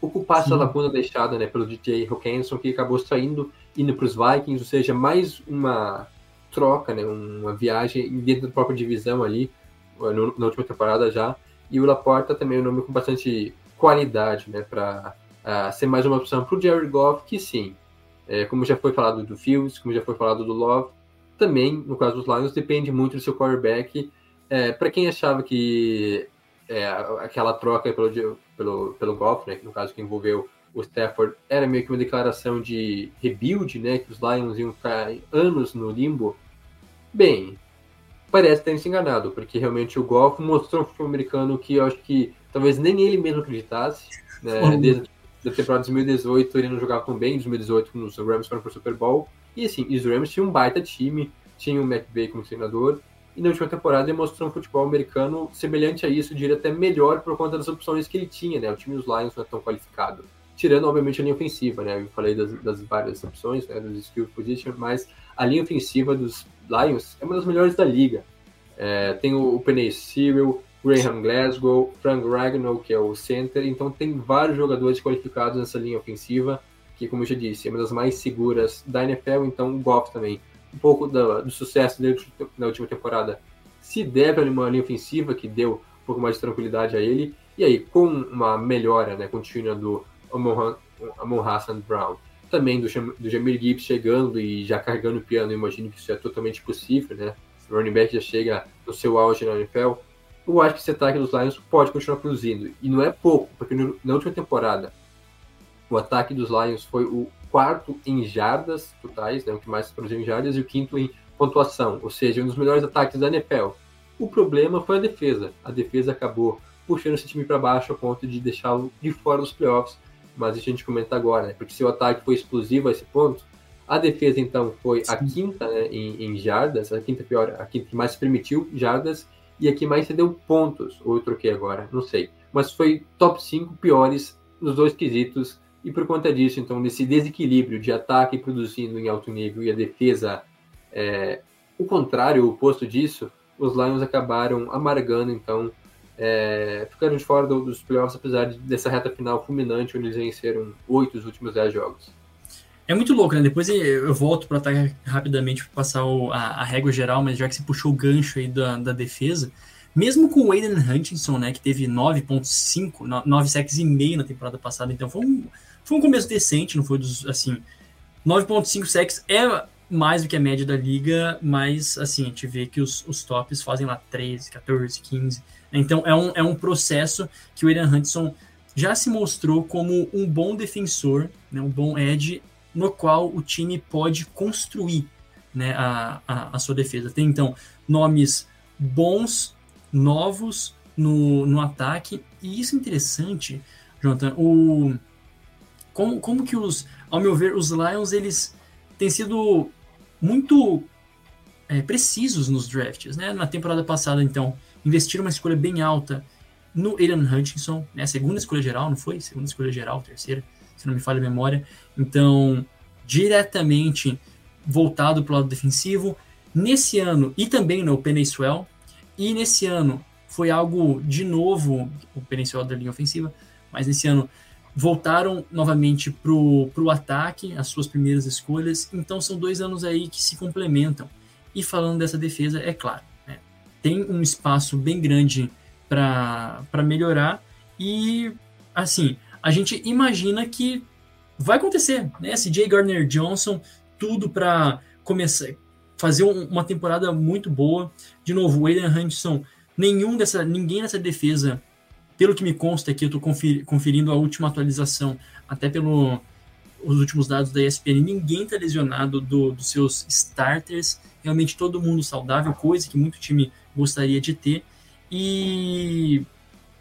B: ocupar essa lacuna deixada né, pelo DJ Hawkinson, que acabou saindo, indo para os Vikings, ou seja, mais uma troca, né, uma viagem dentro da própria divisão ali, no, na última temporada já, e o Laporta também é um nome com bastante qualidade, né, para uh, ah, ser mais uma opção para o Jared Goff, que sim, é, como já foi falado do Fields, como já foi falado do Love, também, no caso dos Lions, depende muito do seu quarterback, é, para quem achava que é, aquela troca pelo, pelo, pelo Goff, né, que no caso que envolveu o Stafford, era meio que uma declaração de rebuild, né, que os Lions iam ficar anos no limbo, bem, parece ter se enganado, porque realmente o Goff mostrou um futebol americano que eu acho que talvez nem ele mesmo acreditasse, né, desde a temporada de 2018 ele não jogava tão bem, em 2018 os Rams foram para o Super Bowl, e assim, os Rams tinham um baita time, tinha o McVay como treinador, e na última temporada ele mostrou um futebol americano semelhante a isso, diria até melhor por conta das opções que ele tinha, né? O time dos Lions não é tão qualificado. Tirando, obviamente, a linha ofensiva, né? Eu falei das, das várias opções, né? Dos skill position, mas a linha ofensiva dos Lions é uma das melhores da liga. É, tem o, o Penny Cyril, Graham Glasgow, Frank Ragnall, que é o center, então tem vários jogadores qualificados nessa linha ofensiva, que, como eu já disse, é uma das mais seguras da NFL, então o Goff também um pouco do, do sucesso dele na última temporada se deve a uma linha ofensiva que deu um pouco mais de tranquilidade a ele. E aí, com uma melhora né, contínua do Amon, Hassan Brown, também do, do Jamir Gibbs chegando e já carregando o piano, eu imagino que isso é totalmente possível, né? O running back já chega no seu auge na NFL. Eu acho que esse ataque dos Lions pode continuar produzindo. E não é pouco, porque no, na última temporada o ataque dos Lions foi o quarto em jardas totais, né, o que mais produziu em jardas, e o quinto em pontuação, ou seja, um dos melhores ataques da NFL. O problema foi a defesa. A defesa acabou puxando esse time para baixo a ponto de deixá-lo de fora dos playoffs, mas isso a gente comenta agora, né? porque se o ataque foi explosivo a esse ponto, a defesa então foi a quinta né, em, em, jardas, a quinta pior, a quinta que mais permitiu jardas e a que mais cedeu pontos, ou eu troquei agora, não sei. Mas foi top 5 piores nos dois quesitos e por conta disso, então, nesse desequilíbrio de ataque produzindo em alto nível e a defesa, é, o contrário, o oposto disso, os Lions acabaram amargando, então, é, ficaram de fora do, dos playoffs, apesar de, dessa reta final fulminante, onde eles venceram oito dos últimos dez jogos.
A: É muito louco, né? Depois eu volto para atacar rapidamente para passar o, a, a, régua geral, mas já que você puxou o gancho aí da, da defesa, mesmo com o Aiden Hutchinson, né, que teve 9.5, 9 sacks e meio na temporada passada, então foi um, foi um começo decente, não foi dos, assim, 9.5 sacks é mais do que a média da liga, mas, assim, a gente vê que os, os tops fazem lá 13, 14, 15. Então, é um, é um processo que o Aiden Hudson já se mostrou como um bom defensor, né, um bom edge, no qual o time pode construir né, a, a, a sua defesa. Tem, então, nomes bons, novos no, no ataque, e isso é interessante, Jonathan, o como, como que os, ao meu ver, os Lions eles têm sido muito é, precisos nos drafts, né? Na temporada passada, então, investiram uma escolha bem alta no Aiden Hutchinson, né? Segunda escolha geral, não foi? Segunda escolha geral, terceira, se não me falha a memória. Então, diretamente voltado para o lado defensivo. Nesse ano, e também no Penny e nesse ano foi algo de novo, o Penny da linha ofensiva, mas nesse ano voltaram novamente para o ataque, as suas primeiras escolhas. Então são dois anos aí que se complementam. E falando dessa defesa, é claro, né, tem um espaço bem grande para melhorar. E assim, a gente imagina que vai acontecer, né? Jay Gardner Johnson, tudo para começar fazer um, uma temporada muito boa. De novo, o Aiden Hutchinson, nenhum dessa, ninguém nessa defesa pelo que me consta aqui, eu estou conferindo a última atualização, até pelos últimos dados da ESPN, ninguém está lesionado do, dos seus starters, realmente todo mundo saudável, coisa que muito time gostaria de ter. e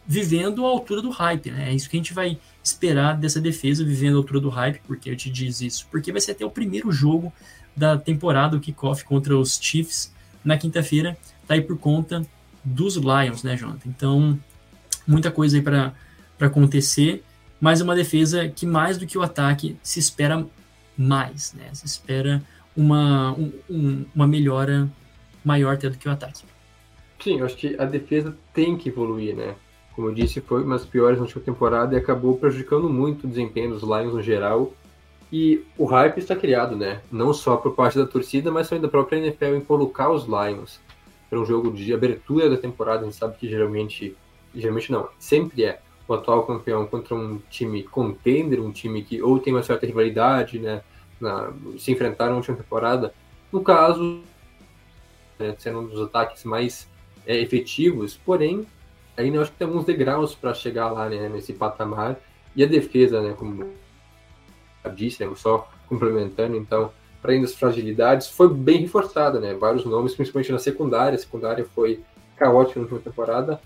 A: vivendo a altura do hype, né? É isso que a gente vai esperar dessa defesa vivendo a altura do hype, porque eu te diz isso, porque vai ser até o primeiro jogo da temporada, o kickoff contra os Chiefs na quinta-feira, tá aí por conta dos Lions, né, Jonathan? Então, muita coisa aí para acontecer, mas uma defesa que mais do que o ataque se espera mais, né? Se espera uma, um, uma melhora maior até do que o ataque.
B: Sim, eu acho que a defesa tem que evoluir, né? Como eu disse, foi uma das piores na última temporada e acabou prejudicando muito o desempenho dos Lions no geral. E o hype está criado, né? Não só por parte da torcida, mas também da própria NFL em colocar os Lions para um jogo de abertura da temporada. A gente sabe que geralmente, geralmente não, sempre é o atual campeão contra um time contender, um time que ou tem uma certa rivalidade, né? Na, se enfrentaram na última temporada. No caso, né, sendo um dos ataques mais é, efetivos, porém, ainda acho que tem alguns degraus para chegar lá né, nesse patamar. E a defesa, né, como eu disse, né, só complementando, então, para além das fragilidades, foi bem reforçada, né? Vários nomes, principalmente na secundária. A secundária foi caótica na última temporada.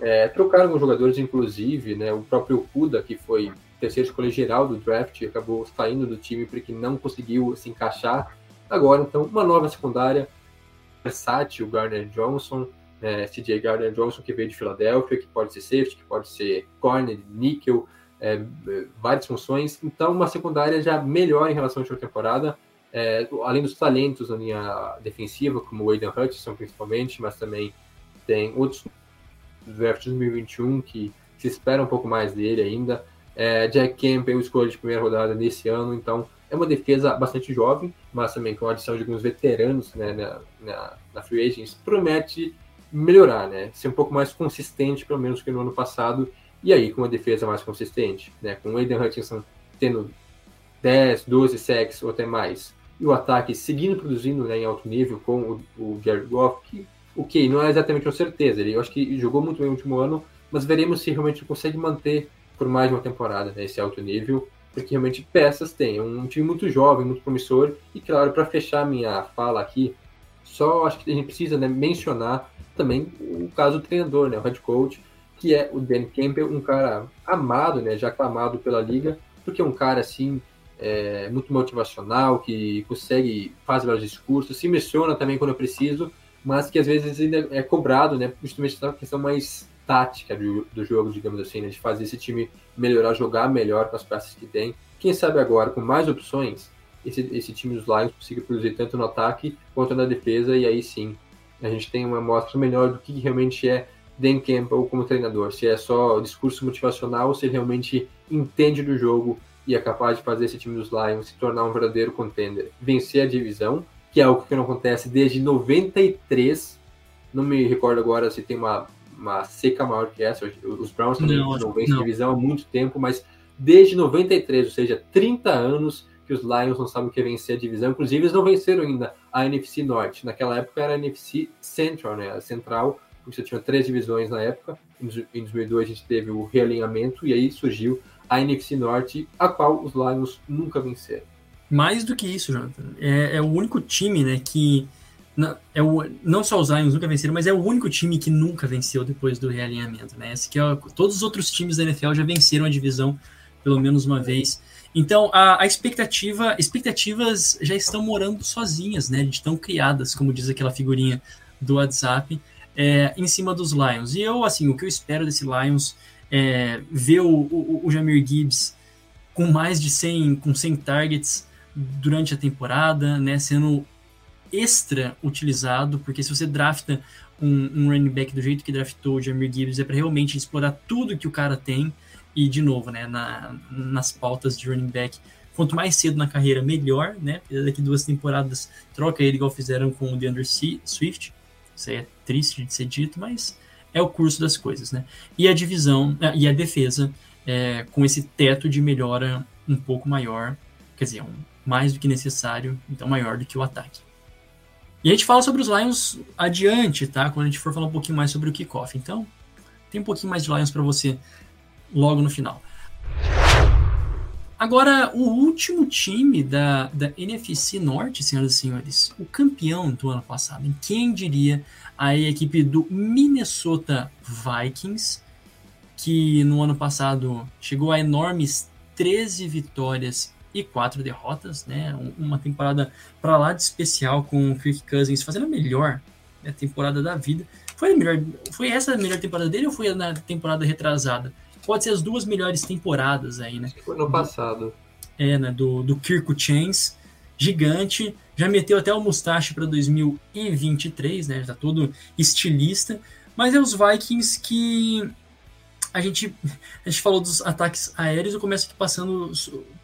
B: É, trocaram alguns jogadores, inclusive, né? O próprio Kuda, que foi terceiro escolha geral do draft, acabou saindo do time porque não conseguiu se encaixar. Agora, então, uma nova secundária, versátil, Gardner Johnson, é, CJ Gardner Johnson, que veio de Filadélfia, que pode ser safety, que pode ser corner, níquel, é, várias funções. Então, uma secundária já melhor em relação à última temporada, é, além dos talentos na linha defensiva, como o Aiden Hutchinson, principalmente, mas também tem outros draft 2021 que se espera um pouco mais dele ainda. É, Jack Campbell, escolha de primeira rodada nesse ano, então é uma defesa bastante jovem, mas também com a adição de alguns veteranos né, na, na, na Free Agents, promete melhorar, né? Ser um pouco mais consistente, pelo menos que no ano passado, e aí com uma defesa mais consistente, né? Com o Aiden Hutchinson tendo 10, 12 sacks ou até mais, e o ataque seguindo produzindo né, em alto nível com o, o Jared Goff, que, ok, não é exatamente uma certeza, ele, eu acho que jogou muito bem no último ano, mas veremos se realmente consegue manter por mais uma temporada né, esse alto nível, porque realmente peças tem, é um time muito jovem, muito promissor, e claro, para fechar minha fala aqui, só acho que a gente precisa né, mencionar também o caso do treinador, né, o head coach, que é o Dan Campbell, um cara amado, né, já aclamado pela liga, porque é um cara assim é, muito motivacional, que consegue fazer vários discursos, se menciona também quando eu preciso, mas que às vezes ainda é cobrado, né, justamente na questão mais tática do, do jogo, digamos assim, né, de fazer esse time melhorar, jogar melhor com as peças que tem. Quem sabe agora, com mais opções, esse, esse time dos Lions consiga produzir tanto no ataque quanto na defesa, e aí sim a gente tem uma amostra melhor do que realmente é Dan Campbell como treinador, se é só discurso motivacional ou se ele realmente entende do jogo e é capaz de fazer esse time dos Lions se tornar um verdadeiro contender, vencer a divisão, que é algo que não acontece desde 93, não me recordo agora se tem uma, uma seca maior que essa, os Browns também não, não vencem divisão há muito tempo, mas desde 93, ou seja, 30 anos, que os Lions não sabem o que é vencer a divisão. Inclusive, eles não venceram ainda a NFC Norte. Naquela época era a NFC Central, né? A Central, porque você tinha três divisões na época. Em 2002 a gente teve o realinhamento e aí surgiu a NFC Norte, a qual os Lions nunca venceram.
A: Mais do que isso, Jonathan, é, é o único time, né, que não, é o, não só os Lions nunca venceram, mas é o único time que nunca venceu depois do realinhamento, né? Esse que é, todos os outros times da NFL já venceram a divisão pelo menos uma vez. Então, a, a, expectativa, expectativas já estão morando sozinhas, né? Estão criadas, como diz aquela figurinha do WhatsApp, é, em cima dos Lions. E eu, assim, o que eu espero desse Lions é ver o, o, o Jamir Gibbs com mais de 100, com 100 targets durante a temporada, né? Sendo extra utilizado, porque se você drafta um, um running back do jeito que draftou o Jamir Gibbs, é para realmente explorar tudo que o cara tem e, de novo, né, na, nas pautas de running back, quanto mais cedo na carreira, melhor, né? Daqui duas temporadas, troca ele igual fizeram com o DeAndre Swift. Isso aí é triste de ser dito, mas é o curso das coisas, né? E a divisão, ah, e a defesa, é, com esse teto de melhora um pouco maior, quer dizer, um, mais do que necessário, então maior do que o ataque. E a gente fala sobre os Lions adiante, tá? Quando a gente for falar um pouquinho mais sobre o kickoff. Então, tem um pouquinho mais de Lions para você logo no final. Agora, o último time da, da NFC Norte, senhoras e senhores, o campeão do ano passado, em quem diria a equipe do Minnesota Vikings, que no ano passado chegou a enormes 13 vitórias e 4 derrotas, né? Uma temporada para lá de especial com o Kirk Cousins fazendo a melhor né, temporada da vida. Foi, a melhor, foi essa a melhor temporada dele ou foi na temporada retrasada? Pode ser as duas melhores temporadas aí, né?
B: Foi no passado.
A: É, né? Do, do Kirk Chains, gigante. Já meteu até o mustache para 2023, né? Já tá todo estilista. Mas é os Vikings que a gente, a gente falou dos ataques aéreos, eu começo aqui passando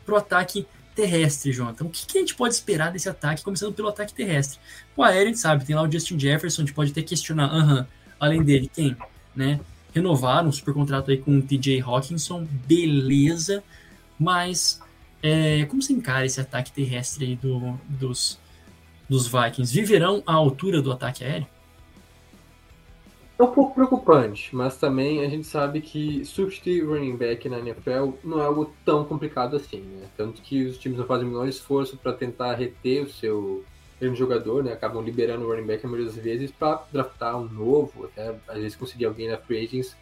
A: pro ataque terrestre, Jonathan. O que, que, a gente pode esperar desse ataque, começando pelo ataque terrestre? O aéreo, a gente sabe, tem lá o Justin Jefferson, a gente pode até questionar, além dele, quem? Né? Renovaram um super contrato aí com o TJ Hawkinson, beleza, mas é, como você encara esse ataque terrestre aí do, dos, dos Vikings? Viverão à altura do ataque aéreo?
B: É um pouco preocupante, mas também a gente sabe que substituir running back na NFL não é algo tão complicado assim, né? Tanto que os times não fazem o menor esforço para tentar reter o seu mesmo jogador, né? Acabam liberando o running back a maioria das vezes para draftar um novo, até às vezes conseguir alguém na free agents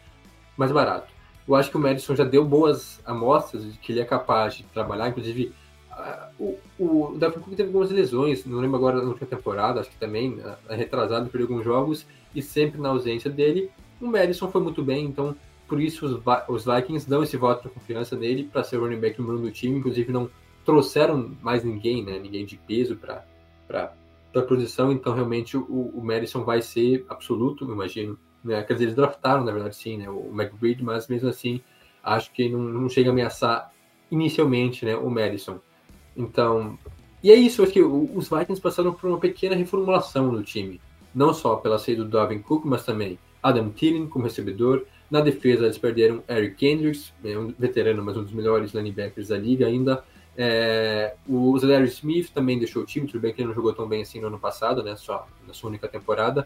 B: mais barato. Eu acho que o Madison já deu boas amostras de que ele é capaz de trabalhar, inclusive o, o Dalvin Cook teve algumas lesões, não lembro agora na última temporada, acho que também, retrasado por alguns jogos, e sempre na ausência dele, o Madison foi muito bem, então por isso os, os Vikings dão esse voto de confiança nele para ser o running back número um do time, inclusive não trouxeram mais ninguém, né, ninguém de peso para a posição, então realmente o, o Madison vai ser absoluto, imagino. Né? Quer dizer, eles draftaram, na verdade, sim, né, o McBride, mas mesmo assim acho que não, não chega a ameaçar inicialmente né, o Madison. Então, e é isso, acho que os Vikings passaram por uma pequena reformulação no time não só pela saída do Dalvin Cook, mas também Adam Thielen como recebedor. Na defesa, eles perderam Eric Kendricks, é um veterano, mas um dos melhores linebackers da liga ainda. É, o Zedary Smith também deixou o time, tudo bem que ele não jogou tão bem assim no ano passado, né, só na sua única temporada.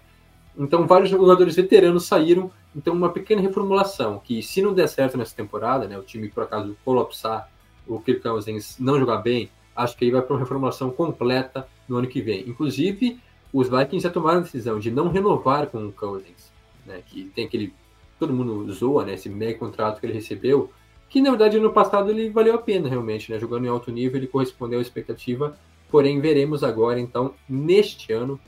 B: Então, vários jogadores veteranos saíram. Então, uma pequena reformulação, que se não der certo nessa temporada, né, o time por acaso colapsar, o Kirk Cousins não jogar bem, acho que aí vai para uma reformulação completa no ano que vem. Inclusive, os Vikings já tomaram a decisão de não renovar com o Cousins, né, que tem aquele todo mundo zoa, né, esse mega contrato que ele recebeu, que na verdade no passado ele valeu a pena realmente, né, jogando em alto nível ele correspondeu à expectativa, porém veremos agora então neste ano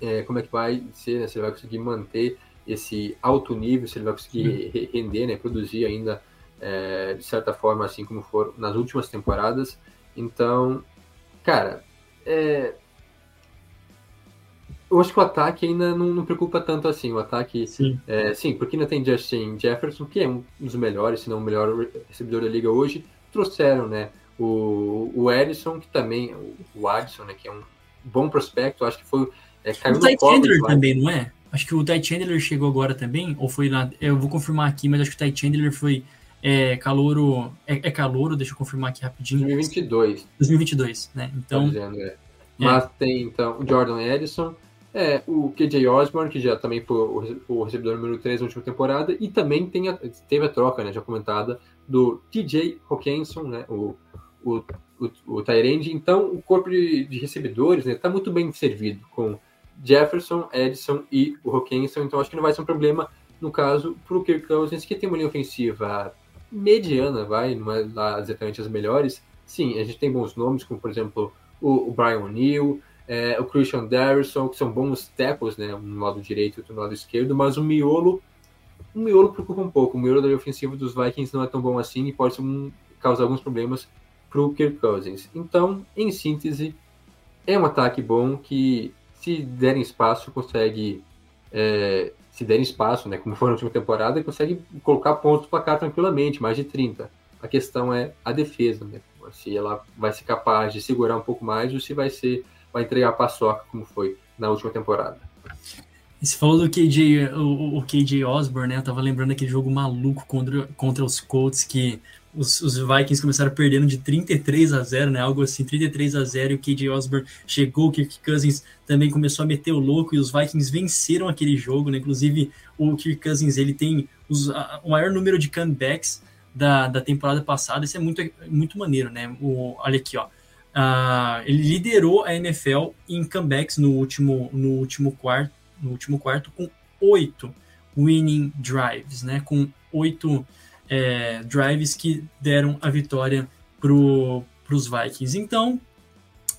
B: é, como é que vai ser, né, se ele vai conseguir manter esse alto nível, se ele vai conseguir render, né, produzir ainda é, de certa forma assim como foram nas últimas temporadas. Então, cara, é, eu acho que o ataque ainda não, não preocupa tanto assim. O ataque, sim. É, sim, porque ainda tem Justin Jefferson, que é um dos melhores, se não o melhor recebedor da liga hoje. Trouxeram, né, o, o Edison, que também, o Addison, né, que é um bom prospecto, acho que foi. É,
A: caiu o Ty Chandler também, não é? Acho que o Ty Chandler chegou agora também, ou foi lá. Eu vou confirmar aqui, mas acho que o Ty Chandler foi é, calouro. É, é calouro, deixa eu confirmar aqui rapidinho.
B: 2022.
A: 2022, né? Então. Tá
B: dizendo, é. Mas tem então o Jordan Edison, é, o KJ Osborne, que já também foi o recebedor número 3 na última temporada, e também tem a, teve a troca, né, já comentada, do TJ Hawkinson, né, o, o, o, o Tyrande. Então, o corpo de, de recebedores está né, tá muito bem servido com Jefferson, Edson e o Hawkinson, então acho que não vai ser um problema, no caso, para o Kirk Cousins, que tem uma linha ofensiva mediana, vai, não é lá exatamente as melhores. Sim, a gente tem bons nomes, como por exemplo o, o Brian O'Neill, é, o Christian Darrison, que são bons tackles, né? Um lado direito e outro lado esquerdo, mas o miolo, o miolo preocupa um pouco. O miolo da ofensiva dos Vikings não é tão bom assim e pode um, causar alguns problemas para o Kirk Cousins. Então, em síntese, é um ataque bom que, se derem espaço, consegue. É, se derem espaço, né, como foi na última temporada, consegue colocar pontos para cá tranquilamente, mais de 30. A questão é a defesa, né? Se ela vai ser capaz de segurar um pouco mais ou se vai ser vai entregar a paçoca, como foi na última temporada.
A: Você falou do KJ, o, o KJ Osborne, né? Eu tava lembrando aquele jogo maluco contra, contra os Colts que os, os, Vikings começaram perdendo de 33 a 0, né? Algo assim, 33 a 0 e o KJ Osborne chegou, o Kirk Cousins também começou a meter o louco e os Vikings venceram aquele jogo, né? Inclusive, o Kirk Cousins, ele tem os, a, o maior número de comebacks da, da temporada passada. Isso é muito, muito maneiro, né? O, olha aqui, ó. Uh, ele liderou a NFL em comebacks no último, no último quarto, no último quarto com oito winning drives, né? Com oito é, drives que deram a vitória para os Vikings. Então,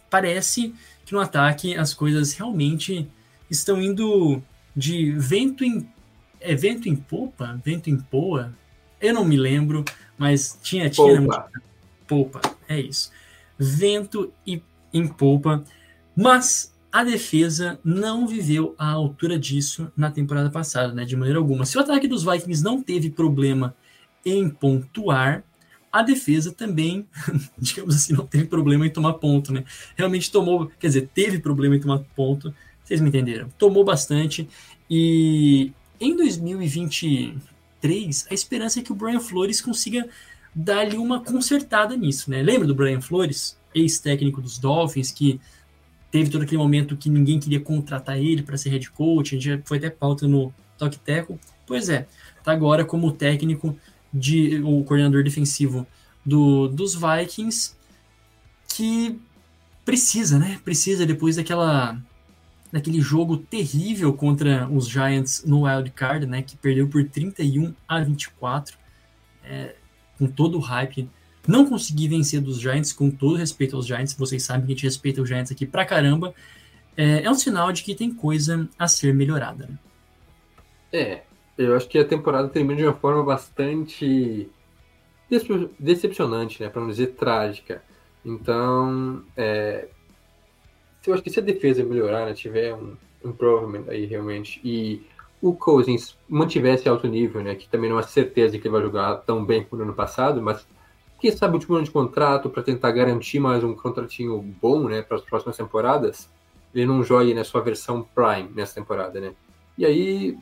A: parece que no ataque as coisas realmente estão indo de vento em é vento em popa, vento em poa. Eu não me lembro, mas tinha tinha
B: popa,
A: popa é isso. Vento e em popa, mas a defesa não viveu à altura disso na temporada passada, né? De maneira alguma. Se o ataque dos Vikings não teve problema em pontuar, a defesa também, digamos assim, não teve problema em tomar ponto, né? Realmente tomou, quer dizer, teve problema em tomar ponto, vocês me entenderam. Tomou bastante e em 2023 a esperança é que o Brian Flores consiga dar-lhe uma consertada nisso, né? Lembra do Brian Flores, ex-técnico dos Dolphins, que teve todo aquele momento que ninguém queria contratar ele para ser head coach, a gente já foi até pauta no Talk Teco. Pois é, tá agora como técnico de o coordenador defensivo do, dos Vikings, que precisa, né? Precisa depois daquela daquele jogo terrível contra os Giants no Wild Card, né? Que perdeu por 31 a 24, é, com todo o hype. Não consegui vencer dos Giants, com todo respeito aos Giants. Vocês sabem que a gente respeita os Giants aqui pra caramba. É, é um sinal de que tem coisa a ser melhorada. Né?
B: É, eu acho que a temporada termina de uma forma bastante decepcionante, né? Para não dizer trágica. Então, é, eu acho que se a defesa melhorar, né, tiver um improvement aí realmente, e o Cousins mantivesse alto nível, né? Que também não é certeza que ele vai jogar tão bem como no ano passado, mas quem sabe o último ano de contrato para tentar garantir mais um contratinho bom, né, para as próximas temporadas, ele não jogue na sua versão Prime nessa temporada, né? E aí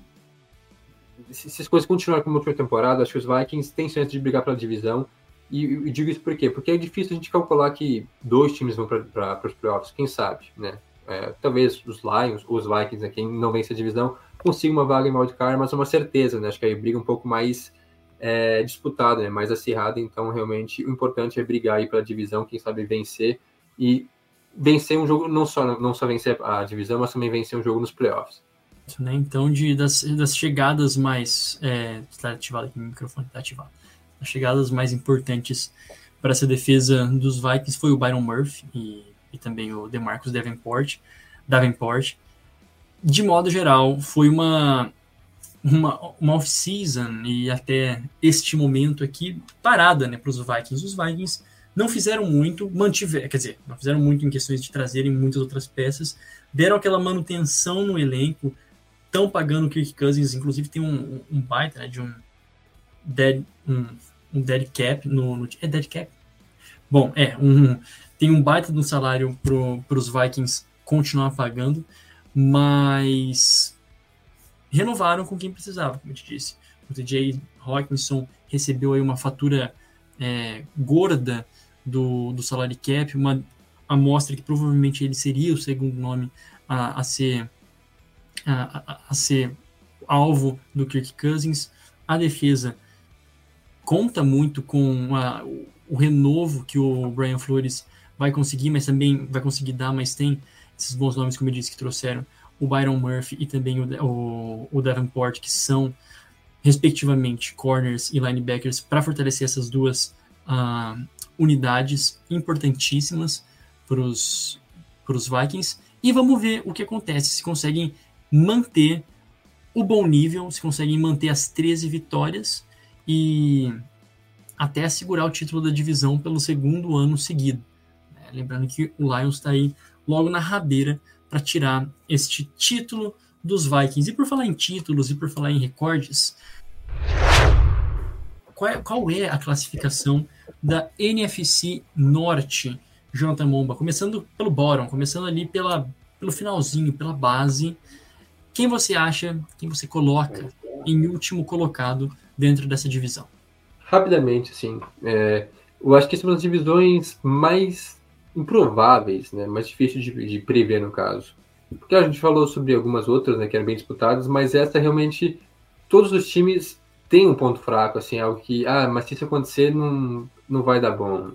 B: se, as coisas continuarem como a última temporada, acho que os Vikings têm chance de brigar pela divisão. E, e digo isso por quê? Porque é difícil a gente calcular que dois times vão para os playoffs, quem sabe, né? É, talvez os Lions, os Vikings, né, quem não vence a divisão, consiga uma vaga em wildcard, mas é uma certeza, né? Acho que aí briga um pouco mais é, disputada, né? mais acirrada. Então, realmente, o importante é brigar aí pela divisão, quem sabe vencer e vencer um jogo, não só, não só vencer a divisão, mas também vencer um jogo nos playoffs
A: né? Então, de, das, das chegadas mais. É, está ativado aqui, o microfone está ativado. As chegadas mais importantes para essa defesa dos Vikings foi o Byron Murphy e, e também o DeMarcus Davenport. Davenport. De modo geral, foi uma, uma, uma off-season e até este momento aqui parada né, para os Vikings. Os Vikings não fizeram muito, mantiveram, quer dizer, não fizeram muito em questões de trazerem muitas outras peças, deram aquela manutenção no elenco, estão pagando o Kirk Cousins, inclusive tem um, um baita né, de um dead, um, um dead cap no, no, É dead cap? Bom, é, um, tem um baita de um salário para os Vikings continuar pagando, mas renovaram com quem precisava, como eu te disse. O TJ Hawkinson recebeu aí uma fatura é, gorda do, do salário cap, uma amostra que provavelmente ele seria o segundo nome a, a ser a, a, ser alvo do Kirk Cousins. A defesa conta muito com a, o renovo que o Brian Flores vai conseguir, mas também vai conseguir dar, mas tem esses bons nomes, como eu disse, que trouxeram o Byron Murphy e também o, o, o Davenport, que são, respectivamente, corners e linebackers, para fortalecer essas duas uh, unidades importantíssimas para os Vikings. E vamos ver o que acontece, se conseguem manter o bom nível, se conseguem manter as 13 vitórias e até assegurar o título da divisão pelo segundo ano seguido. Lembrando que o Lions está aí logo na rabeira para tirar este título dos Vikings. E por falar em títulos e por falar em recordes, qual é, qual é a classificação da NFC Norte, Jonathan Momba? Começando pelo bottom, começando ali pela, pelo finalzinho, pela base. Quem você acha, quem você coloca em último colocado dentro dessa divisão?
B: Rapidamente, assim, é, eu acho que uma das divisões mais improváveis, né, mais difíceis de, de, prever no caso. Porque a gente falou sobre algumas outras, né, que eram bem disputadas, mas essa realmente, todos os times tem um ponto fraco, assim, algo que, ah, mas se isso acontecer, não, não vai dar bom.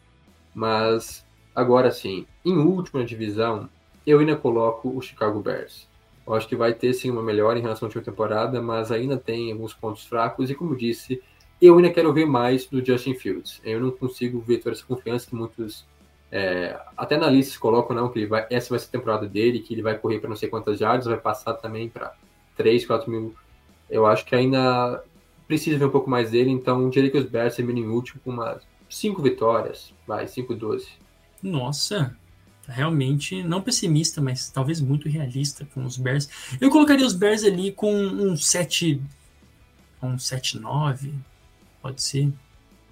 B: Mas, agora sim, em última divisão, eu ainda coloco o Chicago Bears. Eu acho que vai ter sim uma melhora em relação à última temporada, mas ainda tem alguns pontos fracos. E como disse, eu ainda quero ver mais do Justin Fields. Eu não consigo ver toda essa confiança que muitos, é, até analistas colocam, não, que ele vai, essa vai ser a temporada dele, que ele vai correr para não sei quantas jardas, vai passar também para 3, 4 mil. Eu acho que ainda precisa ver um pouco mais dele, então diria que os Bears terminam em último com umas 5 vitórias, vai, 5, 12.
A: Nossa, realmente não pessimista, mas talvez muito realista com os Bears. Eu colocaria os Bears ali com um 7 um 7-9, pode ser.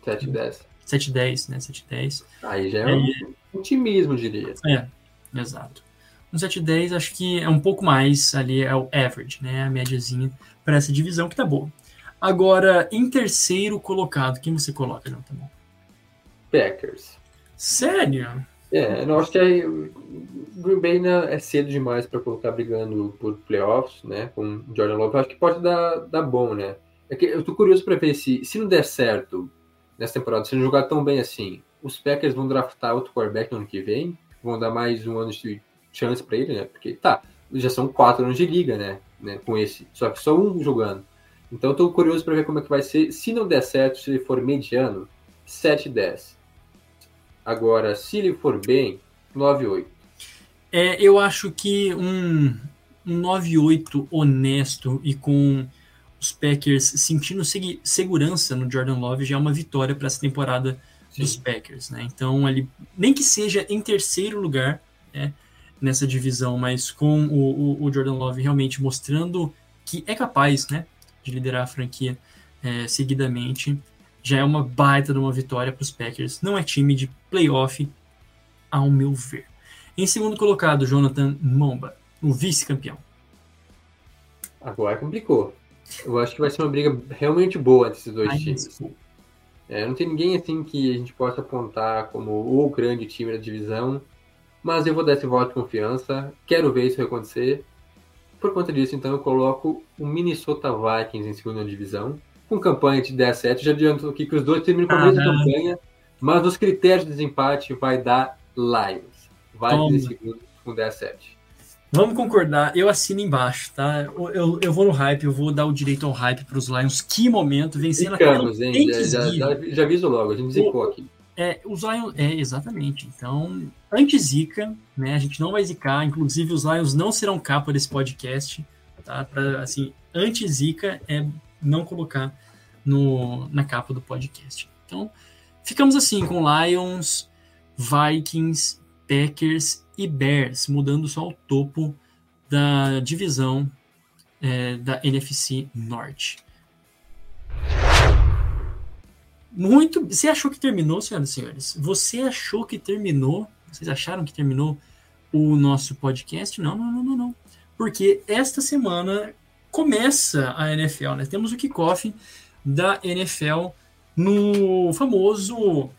B: 7-10.
A: 7-10, né? 7-10.
B: Aí já é, é um otimismo, diria.
A: É, exato. Um 7-10 acho que é um pouco mais ali, é o average, né? A médiazinha para essa divisão que tá boa. Agora, em terceiro colocado, quem você coloca, não tá bom?
B: Packers.
A: Sério?
B: É, eu acho que é, Green Bay né, é cedo demais para colocar brigando por playoffs, né? Com Jordan Love. Eu acho que pode dar, dar bom, né? É que eu tô curioso para ver se, se não der certo nessa temporada, se não jogar tão bem assim, os Packers vão draftar outro quarterback no ano que vem, vão dar mais um ano de chance para ele, né? Porque, tá, já são quatro anos de liga, né? né? Com esse, só que só um jogando. Então eu tô curioso para ver como é que vai ser. Se não der certo, se ele for mediano, 7-10 Agora, se ele for bem, 9-8.
A: É, eu acho que um, um 9-8 honesto e com os Packers sentindo segurança no Jordan Love já é uma vitória para essa temporada Sim. dos Packers, né? Então, ali, nem que seja em terceiro lugar né, nessa divisão, mas com o, o, o, Jordan Love realmente mostrando que é capaz né, de liderar a franquia é, seguidamente, já é uma baita de uma vitória para os Packers. Não é time de playoff, ao meu ver. Em segundo colocado, Jonathan Momba, o vice-campeão.
B: Agora complicou. Eu acho que vai ser uma briga realmente boa entre esses dois Ai, times. É, não tem ninguém assim que a gente possa apontar como o grande time da divisão, mas eu vou dar esse voto de confiança. Quero ver isso acontecer. Por conta disso, então, eu coloco o Minnesota Vikings em segunda divisão com campanha de 10 7 já adianto aqui que os dois terminam com a mesma campanha, mas nos critérios de desempate vai dar Lions. Vai em segundo com 10 7
A: Vamos concordar, eu assino embaixo, tá? Eu, eu vou no hype, eu vou dar o direito ao hype para os Lions. Que momento, vencendo
B: Ficamos, a hein? Já, já, já, já aviso logo, a gente zicou aqui.
A: É, os Lions, é, exatamente. Então, anti-zica, né? A gente não vai zicar, inclusive os Lions não serão capa desse podcast, tá? Pra, assim, anti-zica é não colocar no, na capa do podcast. Então, ficamos assim com Lions, Vikings, Packers e Bears, mudando só o topo da divisão é, da NFC Norte. Muito. Você achou que terminou, senhoras e senhores? Você achou que terminou? Vocês acharam que terminou o nosso podcast? Não, não, não, não, não. Porque esta semana começa a NFL, né? Temos o kickoff da NFL no famoso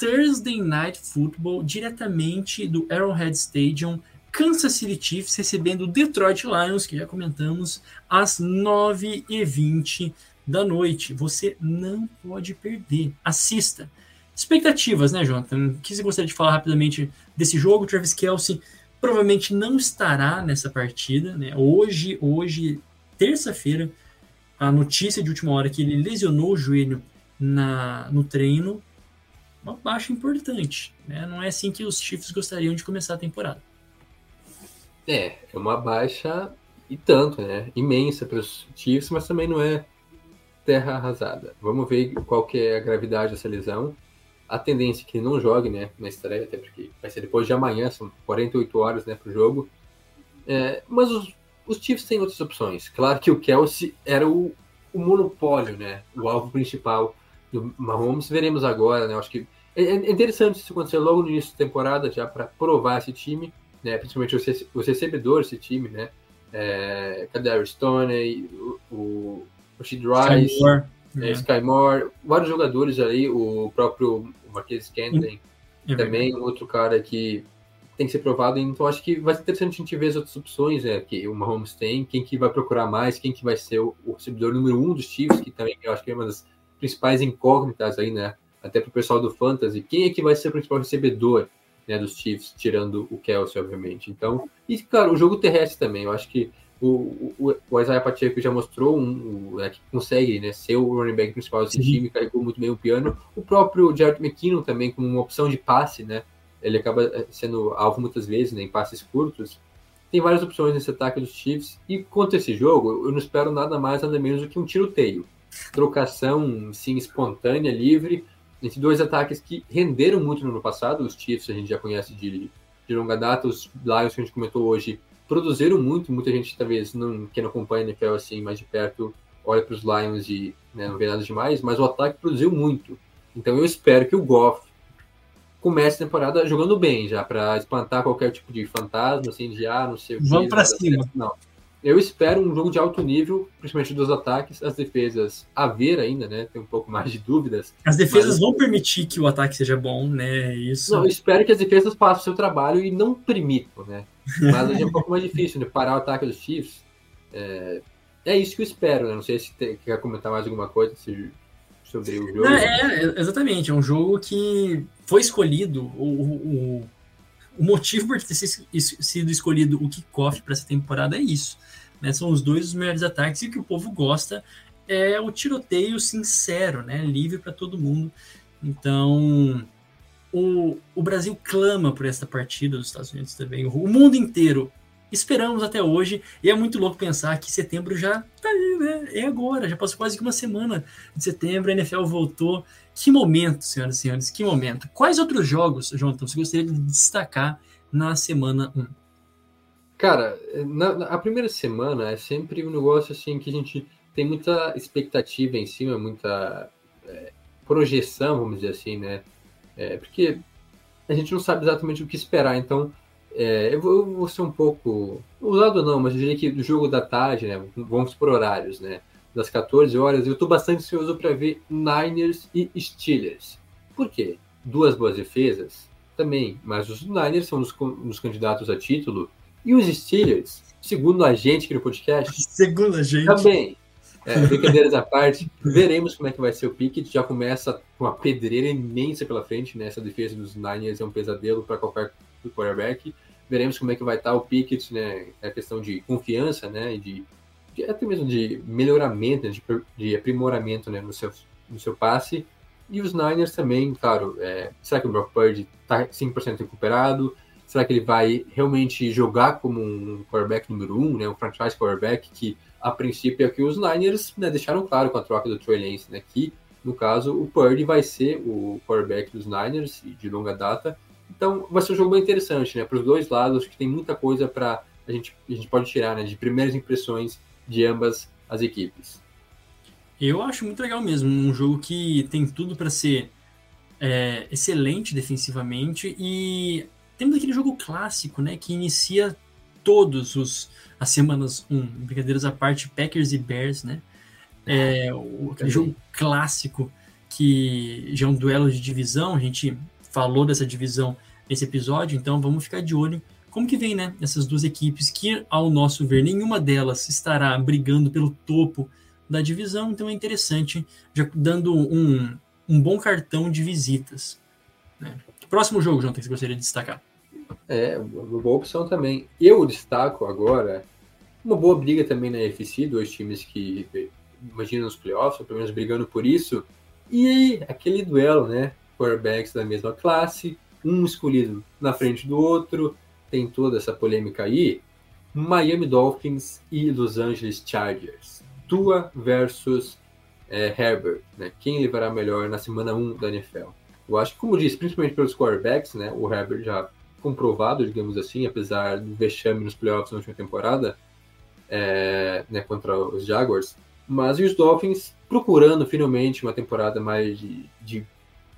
A: Thursday Night Football, diretamente do Arrowhead Stadium, Kansas City Chiefs recebendo o Detroit Lions, que já comentamos, às 9h20 da noite. Você não pode perder. Assista. Expectativas, né, Jonathan? O que você gostaria de falar rapidamente desse jogo? Travis Kelsey provavelmente não estará nessa partida, né? Hoje, hoje terça-feira, a notícia de última hora que ele lesionou o joelho na, no treino, uma baixa importante. Né? Não é assim que os Chiefs gostariam de começar a temporada.
B: É, é uma baixa e tanto, né? Imensa para os Chiefs, mas também não é terra arrasada. Vamos ver qual que é a gravidade dessa lesão. A tendência é que ele não jogue, né, na estreia, até porque vai ser depois de amanhã, são 48 horas, né, para o jogo. É, mas os os Chiefs têm outras opções. Claro que o Kelsey era o, o monopólio, né? O alvo principal do Mahomes. Veremos agora, né? Acho que é, é interessante isso acontecer logo no início da temporada, já para provar esse time, né? Principalmente os, os recebedores desse time, né? É, Kadar Stone, o, o Rashid Rice, Sky Moore, é, Sky Moore, vários jogadores ali, o próprio Marquês Kentley, também outro cara que tem que ser provado. Então acho que vai ser interessante a gente ver as outras opções, né, que o Mahomes tem, quem que vai procurar mais, quem que vai ser o, o recebedor número um dos Chiefs, que também eu acho que é uma das principais incógnitas aí, né? Até para o pessoal do Fantasy, quem é que vai ser o principal recebedor né, dos Chiefs, tirando o Kelsey, obviamente. Então, e claro, o jogo terrestre também, eu acho que o, o, o Isaiah Pacheco já mostrou um, um né, que consegue né, ser o running back principal desse Sim. time, carregou muito bem o piano. O próprio Jared McKinnon também, como uma opção de passe, né? Ele acaba eh, sendo alvo muitas vezes né, em passes curtos. Tem várias opções nesse ataque dos Chiefs. E contra esse jogo, eu não espero nada mais, nada menos do que um tiroteio. Trocação, sim, espontânea, livre, entre dois ataques que renderam muito no ano passado. Os Chiefs a gente já conhece de, de longa data, os Lions que a gente comentou hoje produziram muito. Muita gente, talvez, não, que não acompanha a NFL assim mais de perto, olha para os Lions e né, não vê nada demais, mas o ataque produziu muito. Então eu espero que o Goff comece a temporada jogando bem já, para espantar qualquer tipo de fantasma, assim, de ah, não sei o que.
A: Vamos para cima.
B: Não. Eu espero um jogo de alto nível, principalmente dos ataques, as defesas a ver ainda, né? Tem um pouco mais de dúvidas.
A: As defesas mas... vão permitir que o ataque seja bom, né? Isso.
B: Não, eu espero que as defesas façam o seu trabalho e não permitam, né? Mas é um pouco mais difícil, né? Parar o ataque dos Chiefs. É, é isso que eu espero, né? Não sei se tem, quer comentar mais alguma coisa sobre o jogo.
A: É, é, exatamente. É um jogo que foi escolhido, o, o, o motivo por ter sido escolhido o kickoff para essa temporada é isso. Né? São os dois os melhores ataques e o que o povo gosta é o tiroteio sincero, né? livre para todo mundo. Então, o, o Brasil clama por essa partida dos Estados Unidos também. O mundo inteiro esperamos até hoje. E é muito louco pensar que setembro já tá aí, né? É agora, já passou quase que uma semana de setembro, a NFL voltou. Que momento, senhoras e senhores, que momento. Quais outros jogos, Jonathan, você gostaria de destacar na semana 1?
B: Cara, na, na, a primeira semana é sempre um negócio assim que a gente tem muita expectativa em cima, muita é, projeção, vamos dizer assim, né? É, porque a gente não sabe exatamente o que esperar, então é, eu, vou, eu, vou, ser um pouco usado não, mas eu diria que do jogo da tarde, né? Vamos por horários, né? Das 14 horas, eu estou bastante ansioso para ver Niners e Steelers. Por quê? Duas boas defesas também, mas os Niners são os, os candidatos a título e os Steelers, segundo a gente aqui no podcast,
A: segundo a gente,
B: também. É, brincadeiras à parte, veremos como é que vai ser o Pickett. Já começa com uma pedreira imensa pela frente, né? Essa defesa dos Niners é um pesadelo para qualquer quarterback. Veremos como é que vai estar o Pickett, né? É a questão de confiança, né? E de até mesmo de melhoramento, né? de, de aprimoramento, né? No seu, no seu passe. E os Niners também, claro, é, será que o Brock Purdy está 100% recuperado? Será que ele vai realmente jogar como um quarterback número um, né, um franchise quarterback que a princípio é o que os Niners né, deixaram claro com a troca do Trey Lance, né, que no caso o Purdy vai ser o quarterback dos Niners de longa data. Então vai ser um jogo bem interessante, né, para os dois lados, acho que tem muita coisa para a gente a gente pode tirar, né, de primeiras impressões de ambas as equipes.
A: Eu acho muito legal mesmo, um jogo que tem tudo para ser é, excelente defensivamente e temos aquele jogo clássico, né, que inicia todos os as semanas 1, um, brincadeiras à parte, Packers e Bears, né? É, o aquele jogo clássico que já é um duelo de divisão, a gente falou dessa divisão nesse episódio, então vamos ficar de olho como que vem, né, essas duas equipes que ao nosso ver nenhuma delas estará brigando pelo topo da divisão, então é interessante, já dando um, um bom cartão de visitas. Né? Próximo jogo, João, que você gostaria de destacar?
B: É, uma boa opção também. Eu destaco agora uma boa briga também na UFC, dois times que imaginam os playoffs, ou pelo menos brigando por isso. E aquele duelo, né? Quarterbacks da mesma classe, um escolhido na frente do outro, tem toda essa polêmica aí. Miami Dolphins e Los Angeles Chargers. Tua versus é, Herbert, né? Quem levará melhor na semana 1 da NFL? Eu acho que, como disse, principalmente pelos quarterbacks, né? O Herbert já comprovado, digamos assim, apesar do vexame nos playoffs na última temporada, é, né, contra os Jaguars. Mas e os Dolphins procurando finalmente uma temporada mais de, de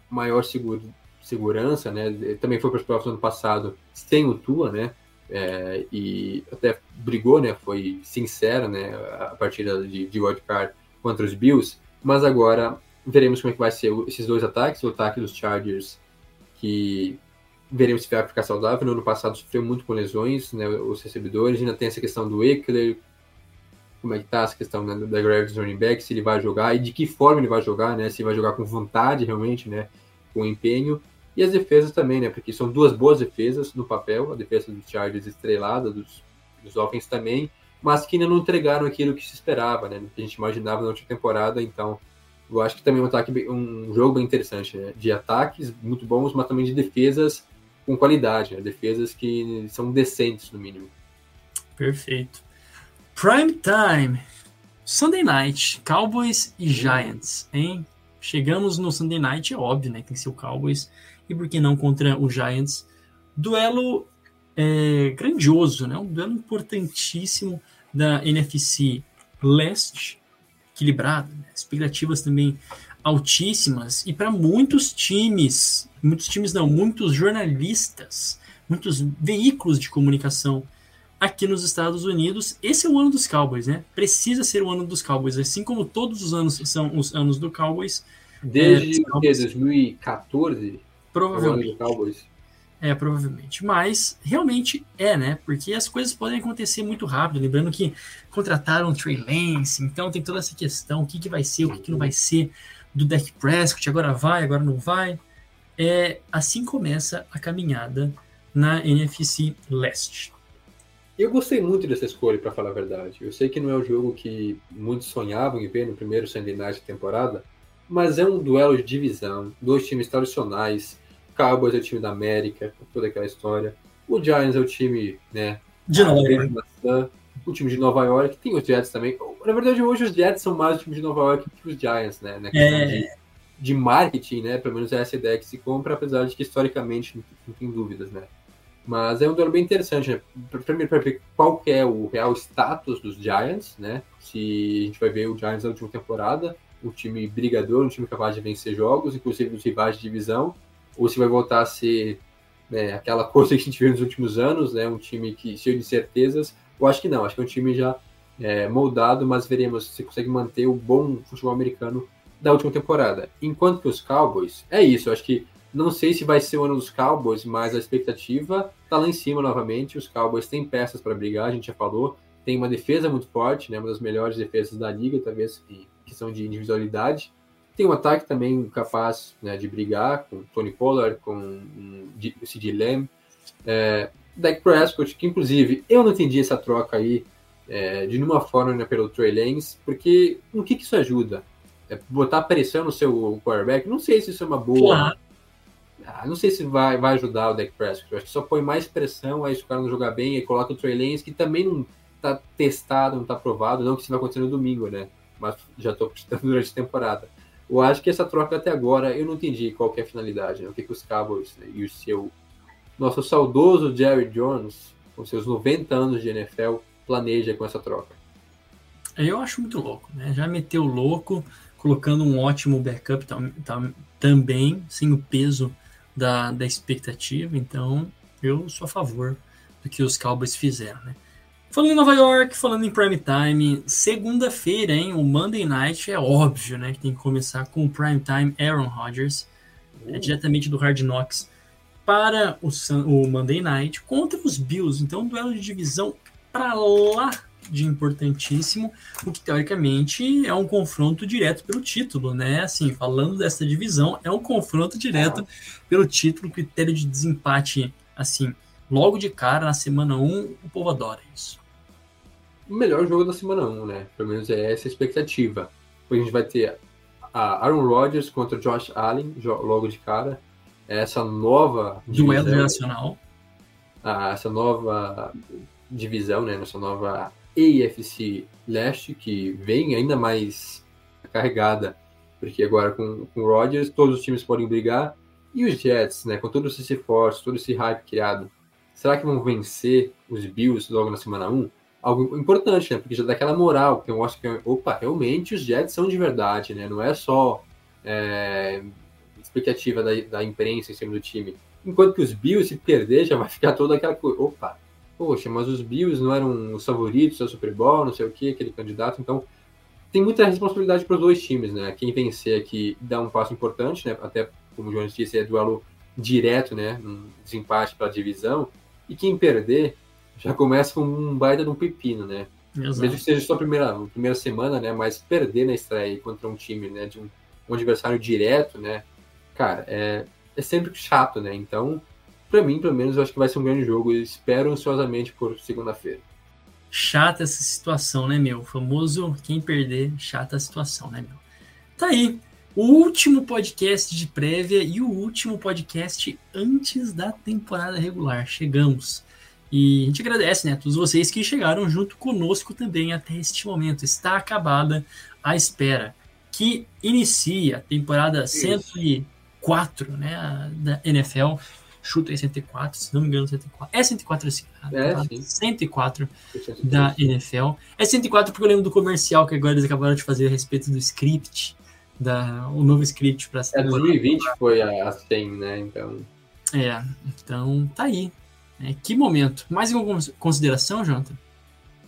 B: maior seguro, segurança, né? Também foi para os playoffs no ano passado sem o Tua, né? É, e até brigou, né? Foi sincera, né? A partida de, de wildcard contra os Bills. Mas agora veremos como é que vai ser esses dois ataques, o ataque dos Chargers que veremos se vai ficar saudável. No ano passado sofreu muito com lesões, né, os recebedores. Ainda tem essa questão do Eckler, como é que tá essa questão né, da Graves running back, se ele vai jogar e de que forma ele vai jogar, né? Se vai jogar com vontade realmente, né? Com empenho. E as defesas também, né? Porque são duas boas defesas no papel, a defesa dos Chargers estrelada, dos, dos Offens também, mas que ainda não entregaram aquilo que se esperava, né? Que a gente imaginava na última temporada, então eu acho que também é um, ataque, um jogo bem interessante, né? De ataques muito bons, mas também de defesas com qualidade, né? defesas que são decentes no mínimo.
A: Perfeito. Prime time. Sunday Night, Cowboys e Giants, hein? Chegamos no Sunday Night, é óbvio, né? Tem que ser o Cowboys. E por que não contra o Giants? Duelo é, grandioso, né? Um duelo importantíssimo da NFC Leste, equilibrado, né? expectativas também altíssimas. E para muitos times, muitos times não, muitos jornalistas, muitos veículos de comunicação aqui nos Estados Unidos, esse é o ano dos Cowboys, né? Precisa ser o ano dos Cowboys, assim como todos os anos são os anos do Cowboys.
B: Desde é, Cowboys, 2014?
A: Provavelmente. Cowboys. É, provavelmente. Mas realmente é, né? Porque as coisas podem acontecer muito rápido. Lembrando que contrataram o Trey Lance, então tem toda essa questão: o que, que vai ser, o que, que não vai ser do Dak Prescott, agora vai, agora não vai. É, assim começa a caminhada na NFC Leste.
B: Eu gostei muito dessa escolha, para falar a verdade. Eu sei que não é o jogo que muitos sonhavam em ver no primeiro Sunday Night da temporada, mas é um duelo de divisão, dois times tradicionais. Cowboys é o time da América, toda aquela história. O Giants é o time, né,
A: de Nova York.
B: O time de Nova York, tem os Jets também. Na verdade, hoje os Jets são mais o time de Nova York que os Giants, né? Na é. de, de marketing, né? Pelo menos é essa ideia que se compra, apesar de que historicamente não tem dúvidas, né? Mas é um duelo bem interessante, né? Primeiro, para ver qual é o real status dos Giants, né? Se a gente vai ver o Giants na última temporada, um time brigador, um time capaz de vencer jogos, inclusive os rivais de divisão, ou se vai voltar a ser né, aquela coisa que a gente viu nos últimos anos, né? Um time que cheio de certezas. Eu acho que não, acho que é um time já é, moldado, mas veremos se consegue manter o bom futebol americano da última temporada. Enquanto que os Cowboys, é isso, eu acho que não sei se vai ser o ano dos Cowboys, mas a expectativa está lá em cima novamente. Os Cowboys têm peças para brigar, a gente já falou. Tem uma defesa muito forte, né, uma das melhores defesas da liga, talvez em questão de individualidade. Tem um ataque também capaz né, de brigar com Tony Pollard, com um, C.D. Lamb. É, Dak Prescott, que inclusive eu não entendi essa troca aí é, de nenhuma forma né, pelo Trey Lance, porque no que, que isso ajuda? É botar pressão no seu quarterback? Não sei se isso é uma boa. Claro ah, não sei se vai, vai ajudar o Dak Prescott. Eu acho que só põe mais pressão, aí se o cara não jogar bem, aí coloca o Trey Lance, que também não tá testado, não tá provado, não que isso vai acontecer no domingo, né? Mas já tô acreditando durante a temporada. Eu acho que essa troca até agora, eu não entendi qual é a finalidade, né? O que, que os Cowboys né? e o seu nosso saudoso Jerry Jones, com seus 90 anos de NFL, planeja com essa troca.
A: Eu acho muito louco, né? Já meteu louco, colocando um ótimo backup também, sem o peso da, da expectativa, então eu sou a favor do que os Cowboys fizeram, né? Falando em Nova York, falando em prime time, segunda-feira, hein? O Monday Night é óbvio, né? Que tem que começar com o prime time Aaron Rodgers, é, diretamente do Hard Knocks para o, o Monday Night contra os Bills. Então, um duelo de divisão para lá de importantíssimo, o que teoricamente é um confronto direto pelo título, né? Assim, falando dessa divisão, é um confronto direto pelo título, critério de desempate, assim, logo de cara, na semana 1, o povo adora isso.
B: O melhor jogo da semana 1, né? Pelo menos é essa a expectativa. Depois a gente vai ter a Aaron Rodgers contra Josh Allen, logo de cara. Essa nova.
A: Duelo nacional.
B: essa nova divisão, né? Essa nova AFC Leste, que vem ainda mais carregada, porque agora com, com o Rodgers todos os times podem brigar, e os Jets, né, com todo esse force, todo esse hype criado, será que vão vencer os Bills logo na semana 1? Algo importante, né, porque já dá aquela moral, que eu acho que, opa, realmente os Jets são de verdade, né, não é só é, expectativa da, da imprensa em cima do time. Enquanto que os Bills, se perder, já vai ficar toda aquela coisa, opa, poxa, mas os Bills não eram os favoritos ao Super Bowl, não sei o que, aquele candidato, então tem muita responsabilidade para os dois times, né? Quem vencer aqui dá um passo importante, né? Até, como o Jones disse, é duelo direto, né? Um desempate para a divisão. E quem perder já começa com um baita de um pepino, né? Exato. Mesmo que seja só a primeira, a primeira semana, né? Mas perder na estreia contra um time, né? De um, um adversário direto, né? Cara, é, é sempre chato, né? Então, para mim, pelo menos, eu acho que vai ser um grande jogo e espero ansiosamente por segunda-feira.
A: Chata essa situação, né, meu? O famoso quem perder, chata a situação, né, meu? Tá aí. O último podcast de prévia e o último podcast antes da temporada regular. Chegamos. E a gente agradece, né, a todos vocês que chegaram junto conosco também até este momento. Está acabada a espera. Que inicia a temporada Isso. 104 né, da NFL. Chuta aí 104, se não me engano, 104. É 104 assim. É, sim. 104 da NFL. É 104 porque eu lembro do comercial que agora eles acabaram de fazer a respeito do script. Da, o novo script para
B: É, 2020 foi a, a 100, né? Então.
A: É, então tá aí. É, que momento. Mais alguma consideração, Jonathan?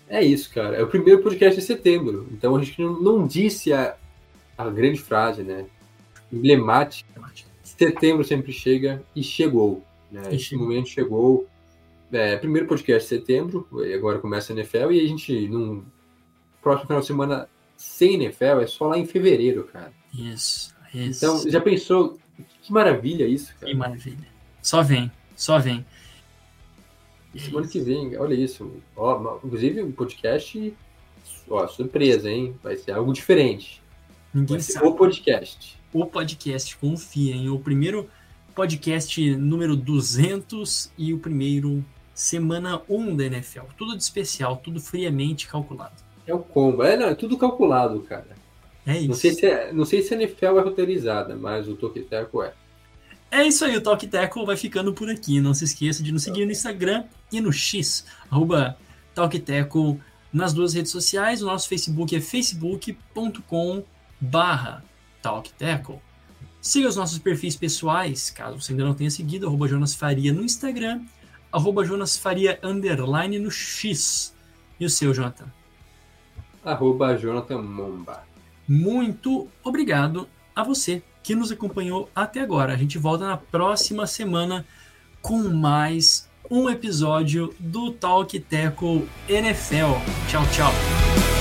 B: É isso, cara. É o primeiro podcast de setembro. Então a gente não, não disse a, a grande frase, né? Emblemática. Setembro sempre chega e chegou. Né? Esse momento chegou. É, primeiro podcast de setembro, agora começa a NFL, e a gente, no próximo final de semana sem NFL, é só lá em fevereiro, cara.
A: Isso, isso.
B: Então, já pensou? Que maravilha isso, cara.
A: Que maravilha. Só vem, só vem.
B: Semana que vem, olha isso. Ó, inclusive, um podcast, ó, surpresa, hein? Vai ser algo diferente.
A: Ninguém sabe.
B: o podcast.
A: O podcast, confia, hein? O primeiro podcast número 200 e o primeiro semana 1 da NFL. Tudo de especial, tudo friamente calculado.
B: É o combo. É, não, é tudo calculado, cara.
A: É isso.
B: Não sei se, é, não sei se a NFL é roteirizada, mas o Toqueteco é.
A: É isso aí, o Talk Teco vai ficando por aqui. Não se esqueça de nos seguir no Instagram e no X, arroba Talkteco nas duas redes sociais. O nosso Facebook é facebook.com barra Talkteco. Siga os nossos perfis pessoais, caso você ainda não tenha seguido, arroba Jonas Faria no Instagram, arroba Jonas Faria underline no X. E o seu, Jonathan?
B: Arroba Jonathan Momba.
A: Muito obrigado a você que nos acompanhou até agora. A gente volta na próxima semana com mais um episódio do Talk Teco NFL. Tchau, tchau.